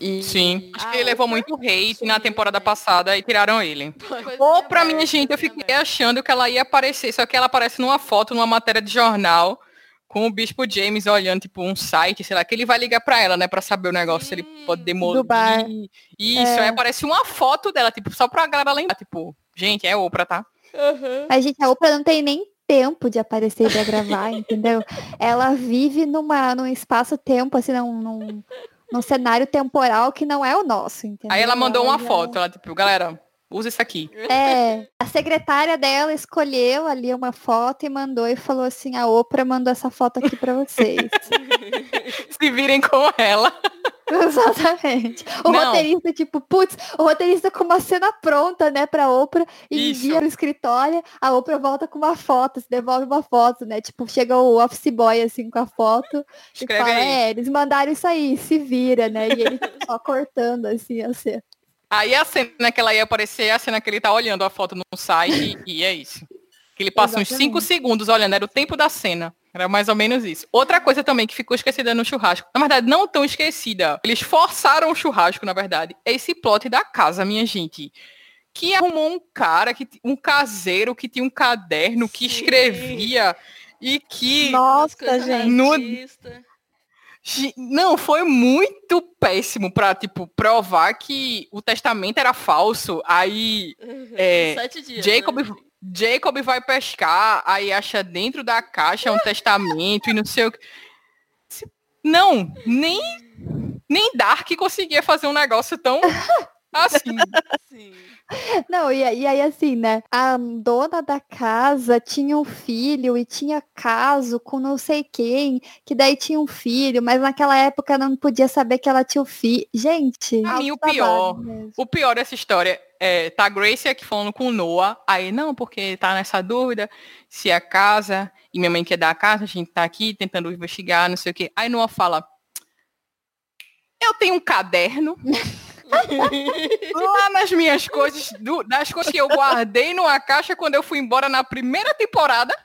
E... Sim. Acho Ah, que ele levou muito hate na temporada também. passada e tiraram ele. Ou pra minha gente, eu fiquei aberto. achando que ela ia aparecer, só que ela aparece numa foto, numa matéria de jornal, com o Bispo James olhando, tipo, um site, sei lá, que ele vai ligar pra ela, né, pra saber o negócio, se ele pode demolir. Do bar. Isso, É. aí aparece uma foto dela, tipo, só pra galera lembrar, tipo, gente, é Oprah, tá? Aham. A gente, a Oprah não tem nem tempo de aparecer pra gravar, entendeu? Ela vive numa, num espaço-tempo, assim, num, num, num cenário temporal que não é o nosso, entendeu? Aí ela mandou uma já- foto, ela, tipo, galera, usa isso aqui. É, a secretária dela escolheu ali uma foto e mandou e falou assim, a Oprah mandou essa foto aqui pra vocês. Se virem com ela. Exatamente. O Não. roteirista, tipo, putz, o roteirista com uma cena pronta, né, pra Oprah, e Isso. envia no escritório, a Oprah volta com uma foto, se devolve uma foto, né? Tipo, chega o office boy, assim, com a foto, e Escreve fala, aí. é, eles mandaram isso aí, se vira, né? E ele só cortando, assim, a cena. Aí a cena que ela ia aparecer é a cena que ele tá olhando a foto no site e é isso. Que ele passa uns 5 Exatamente. segundos olhando, era o tempo da cena. Era mais ou menos isso. Outra coisa também que ficou esquecida no churrasco. Na verdade, não tão esquecida. Eles forçaram o churrasco, na verdade. É esse plot da casa, minha gente. Que arrumou um cara, que, um caseiro que tinha um caderno, que Sim. escrevia e que. Nossa, gente. No- Não, foi muito péssimo pra, tipo, provar que o testamento era falso. Aí Uhum. É, Sete dias. Jacob- né? Jacob vai pescar, aí acha dentro da caixa um testamento e não sei o que. Não, nem, nem Dark conseguia fazer um negócio tão assim. Sim. Não, e, e aí assim, né? A dona da casa tinha um filho e tinha caso com não sei quem, que daí tinha um filho, mas naquela época não podia saber que ela tinha o filho. Gente, Pra mim, o pior, mesmo. O pior dessa história é, tá a Grace aqui falando com o Noah, aí não, porque tá nessa dúvida se a casa, e minha mãe quer dar a casa, a gente tá aqui tentando investigar, não sei o quê. Aí Noah fala, eu tenho um caderno lá nas minhas coisas, do- das coisas que eu guardei numa caixa quando eu fui embora na primeira temporada.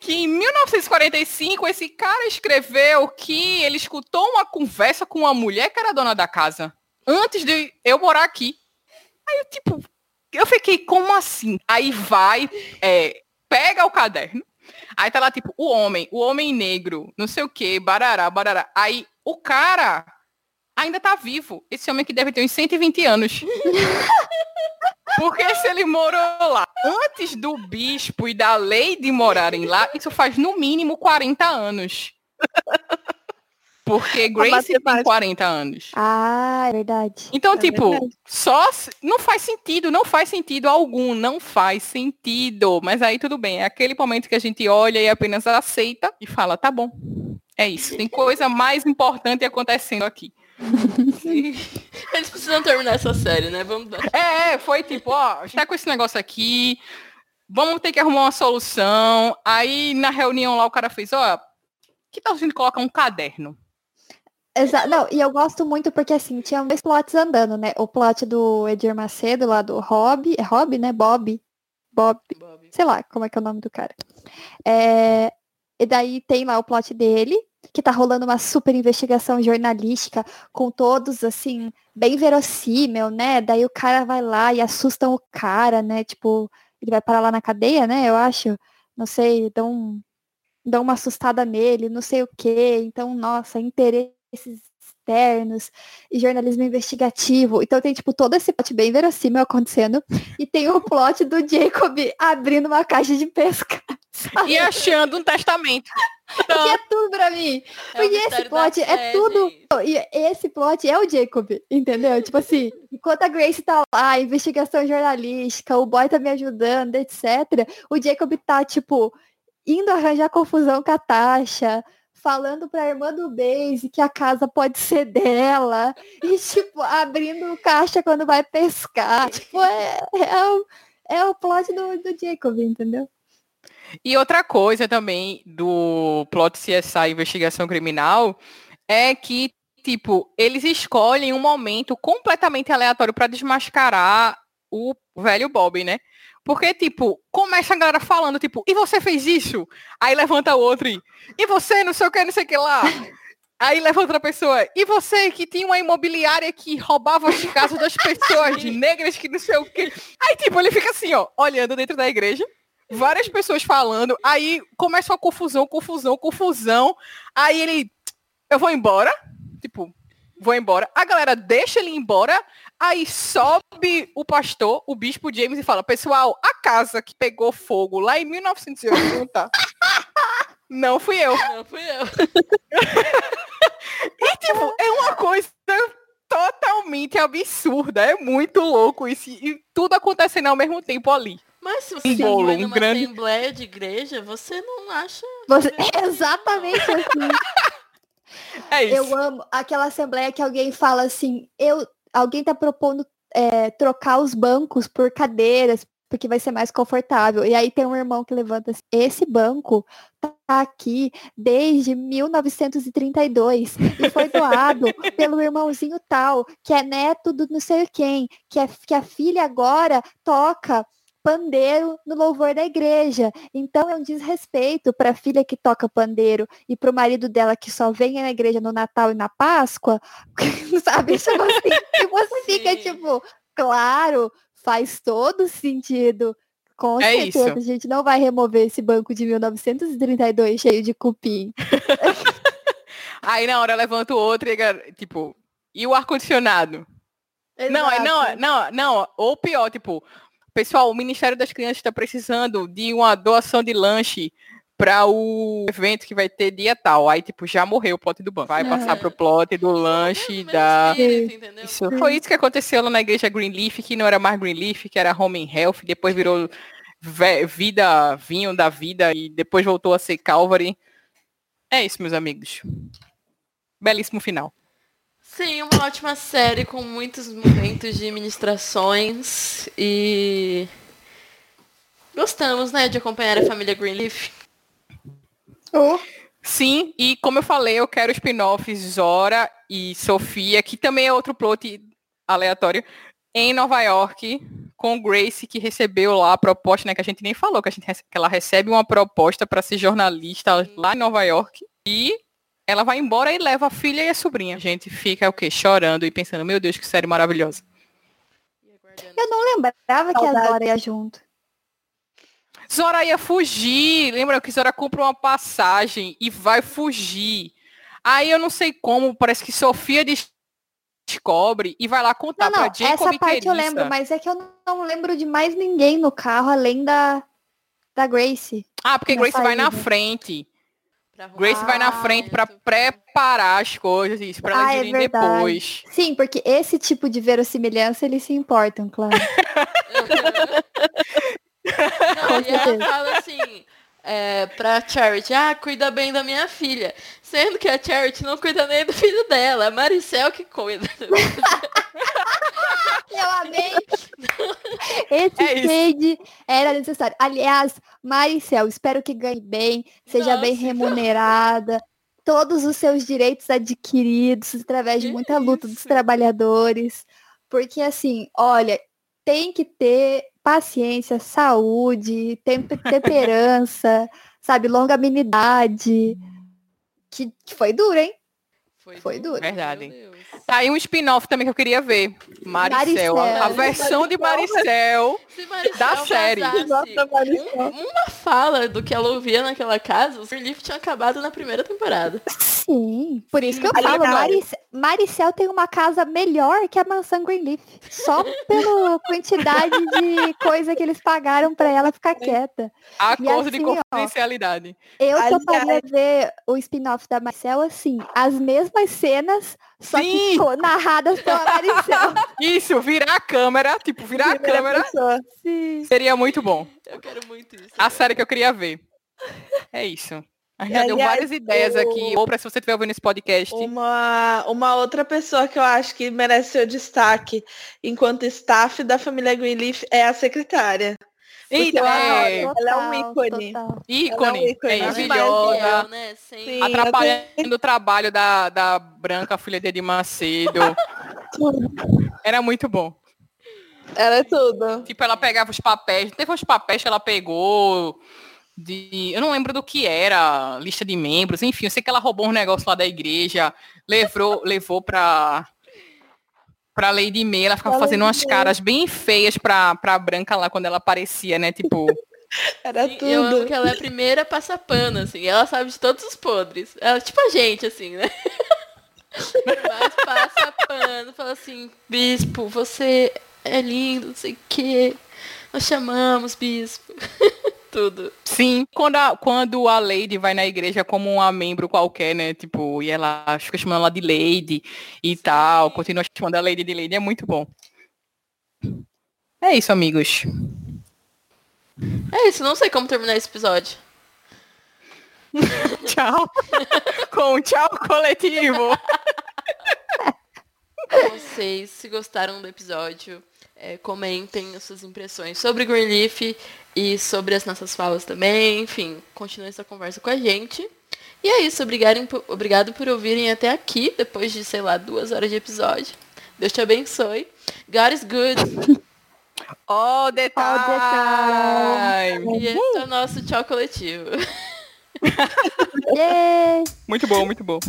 Que em 1945 esse cara escreveu que ele escutou uma conversa com uma mulher que era dona da casa. Antes de eu morar aqui. Aí eu, tipo, eu fiquei, como assim? Aí vai, é, pega o caderno. Aí tá lá, tipo, o homem, o homem negro, não sei o que, barará, barará. Aí o cara ainda tá vivo. Esse homem que deve ter uns 120 anos. Porque se ele morou lá antes do bispo e da lei de morarem lá, isso faz no mínimo 40 anos. Porque Grace tem matemática. 40 anos. Ah, é verdade. Então, É tipo, verdade. só se- não faz sentido, não faz sentido algum, não faz sentido. Mas aí tudo bem, é aquele momento que a gente olha e apenas aceita e fala, tá bom. É isso, tem coisa mais importante acontecendo aqui. Eles precisam terminar essa série, né? Vamos dar. É, é, foi tipo, ó, a gente tá com esse negócio aqui, vamos ter que arrumar uma solução. Aí na reunião lá o cara fez, ó, que tal a gente colocar um caderno? Exa não, e eu gosto muito porque assim, tinha dois plots andando, né? O plot do Edir Macedo, lá do Rob, é Rob, né? Bob. Bob, sei lá como é que é o nome do cara. É, e daí tem lá o plot dele, que tá rolando uma super investigação jornalística com todos, assim, bem verossímil, né? Daí o cara vai lá e assustam o cara, né? Tipo, ele vai parar lá na cadeia, né? Eu acho. Não sei, dão, dão uma assustada nele, não sei o quê. Então, nossa, interesses externos e jornalismo investigativo. Então tem, tipo, todo esse plot bem verossímil acontecendo. E tem o plot do Jacob abrindo uma caixa de pesca. E achando um testamento. Que é tudo pra mim. É Porque esse plot é tudo. E esse plot é o Jacob, entendeu? Tipo assim, enquanto a Grace tá lá, investigação jornalística, o boy tá me ajudando, etc. O Jacob tá, tipo, indo arranjar confusão com a Tasha, falando pra irmã do Base que a casa pode ser dela, e, tipo, abrindo caixa quando vai pescar. Tipo, é, é, o, é o plot do, do Jacob, entendeu? E outra coisa também do plot CSI Investigação Criminal é que, tipo, eles escolhem um momento completamente aleatório para desmascarar o velho Bob, né? Porque, tipo, começa a galera falando, tipo, e você fez isso? Aí levanta o outro e, e você não sei o que, não sei o que lá. Aí levanta outra pessoa, e você que tinha uma imobiliária que roubava as casas das pessoas negras que não sei o que. Aí, tipo, ele fica assim, ó, olhando dentro da igreja várias pessoas falando, aí começa uma confusão, confusão, confusão. Aí ele, eu vou embora, tipo, vou embora. A galera deixa ele embora, aí sobe o pastor, o bispo James, e fala, pessoal, a casa que pegou fogo lá em 1980 não fui eu. Não fui eu. E, tipo, é uma coisa totalmente absurda. É muito louco isso. E tudo acontecendo ao mesmo tempo ali. Mas se você Um bolo, um numa grande- assembleia de igreja, você não acha. Você, exatamente assim. É isso. Eu amo aquela assembleia que alguém fala assim, eu, alguém tá propondo é, trocar os bancos por cadeiras, porque vai ser mais confortável. E aí tem um irmão que levanta assim, esse banco tá aqui desde 1932 e foi doado pelo irmãozinho tal, que é neto do não sei quem, que, é, que a filha agora toca pandeiro no louvor da igreja. Então é um desrespeito para a filha que toca pandeiro e para o marido dela que só vem na igreja no Natal e na Páscoa, sabe? Assim, e você fica tipo, claro, faz todo sentido. Com É certeza, isso. a gente não vai remover esse banco de 1932 cheio de cupim. Aí na hora levanta o outro e, tipo, e o ar-condicionado? Não, é- não, não, não, ou pior, tipo, Pessoal, o Ministério das Crianças está precisando de uma doação de lanche para o evento que vai ter dia tal. Aí, tipo, já morreu o plot do banco. Vai passar pro plot do lanche Mesmo da. espírito? Isso. Foi isso que aconteceu lá na igreja Greenleaf, que não era mais Greenleaf, que era Home and Health, depois virou vida, vinho da vida e depois voltou a ser Calvary. É isso, meus amigos. Belíssimo final. Sim, uma ótima série com muitos momentos de ministrações e gostamos, né, de acompanhar a família Greenleaf. Oh, Sim, e como eu falei, eu quero spin-offs Zora e Sofia, que também é outro plot aleatório, em Nova York, com Grace, que recebeu lá a proposta, né, que a gente nem falou, que, a gente, que ela recebe uma proposta para ser jornalista lá em Nova York, e ela vai embora e leva a filha e a sobrinha. A gente fica o quê? Chorando e pensando, meu Deus, que série maravilhosa. Eu não lembrava que a. Zora ia junto. Zora ia fugir. Lembra que Zora compra uma passagem e vai fugir. Aí eu não sei como, parece que Sofia des- descobre e vai lá contar Não, não, pra Jacob essa e parte eu lembro, mas é que eu não lembro de mais ninguém no carro além da, da Grace. Ah, porque Grace vai na saída. frente. Grace vai na Ah, frente pra muito. preparar as coisas, isso, pra elas Ah, é irem depois. Sim, porque esse tipo de verossimilhança eles se importam, claro. Não, Com e ela fala assim, é, pra Charity, ah, cuida bem da minha filha. Sendo que a Charity não cuida nem do filho dela, é a Maricel que cuida. Eu amei. Esse É isso. shade era necessário. Aliás, Maricel, espero que ganhe bem, seja bem Nossa, remunerada. Todos os seus direitos adquiridos através de muita luta dos trabalhadores. Porque assim, olha, tem que ter paciência, saúde, tempe- temperança, sabe, longanimidade. Que, que foi duro, hein? Foi duro. Verdade. Deus. Tá aí um spin-off também que eu queria ver. Maricel, a- a, Maricel. versão de Maricel. Maricel Da série. Maricel. um- uma fala do que ela ouvia naquela casa, o Greenleaf tinha acabado na primeira temporada. Sim, por isso que eu falo, aliás- Marice- Maricel tem uma casa melhor que a mansão Greenleaf. Só pela quantidade de coisa que eles pagaram pra ela ficar quieta. Acordo de assim, ó, confidencialidade. Eu Aliás- toparia ver o spin-off da Marcel assim, as mesmas cenas, só Sim. que narradas pela Maricel. Isso, virar a câmera, tipo, virar a câmera pessoa. Sim. seria muito bom. Eu quero muito isso. A série que eu queria ver. É isso. A gente já deu várias ideias o- aqui. Ou pra se você estiver ouvindo esse podcast. Uma, uma outra pessoa que eu acho que merece seu destaque enquanto staff da família Greenleaf é a secretária. Eita, é. Ela é um ícone. total. ícone, é um ícone. maravilhosa. Né? Sim. Atrapalhando o trabalho da, da Branca, filha de Edir Macedo. Era muito bom. Ela é tudo. Tipo, ela pegava os papéis. Teve uns papéis que ela pegou de. Eu não lembro do que era, lista de membros, enfim, eu sei que ela roubou um negócio lá da igreja, levou, levou pra. Pra Lady May, ela ficava Pra fazendo Lady umas May. caras bem feias pra, pra branca lá quando ela aparecia, né? Tipo, Era Sim, Eu amo tudo. que ela é a primeira passapano, assim. Ela sabe de todos os podres. Ela, tipo a gente, assim, né? Mas passa pano, fala assim, bispo, você é lindo, não sei o quê. Nós chamamos, bispo. Tudo. sim, quando a, quando a Lady vai na igreja como uma membro qualquer, né? Tipo, e ela fica chamando ela de Lady e tal, continua chamando a Lady de Lady, é muito bom. É isso, amigos. É isso, não sei como terminar esse episódio. Tchau. Com um tchau coletivo. Vocês, se gostaram do episódio, é, comentem as suas impressões sobre Greenleaf e sobre as nossas falas também. Enfim, continuem essa conversa com a gente. E é isso, obrigado, por- obrigado por ouvirem até aqui, depois de, sei lá, duas horas de episódio. Deus te abençoe. God is good. All the All the time. E esse é o nosso tchau coletivo. Yay! Muito bom, muito bom.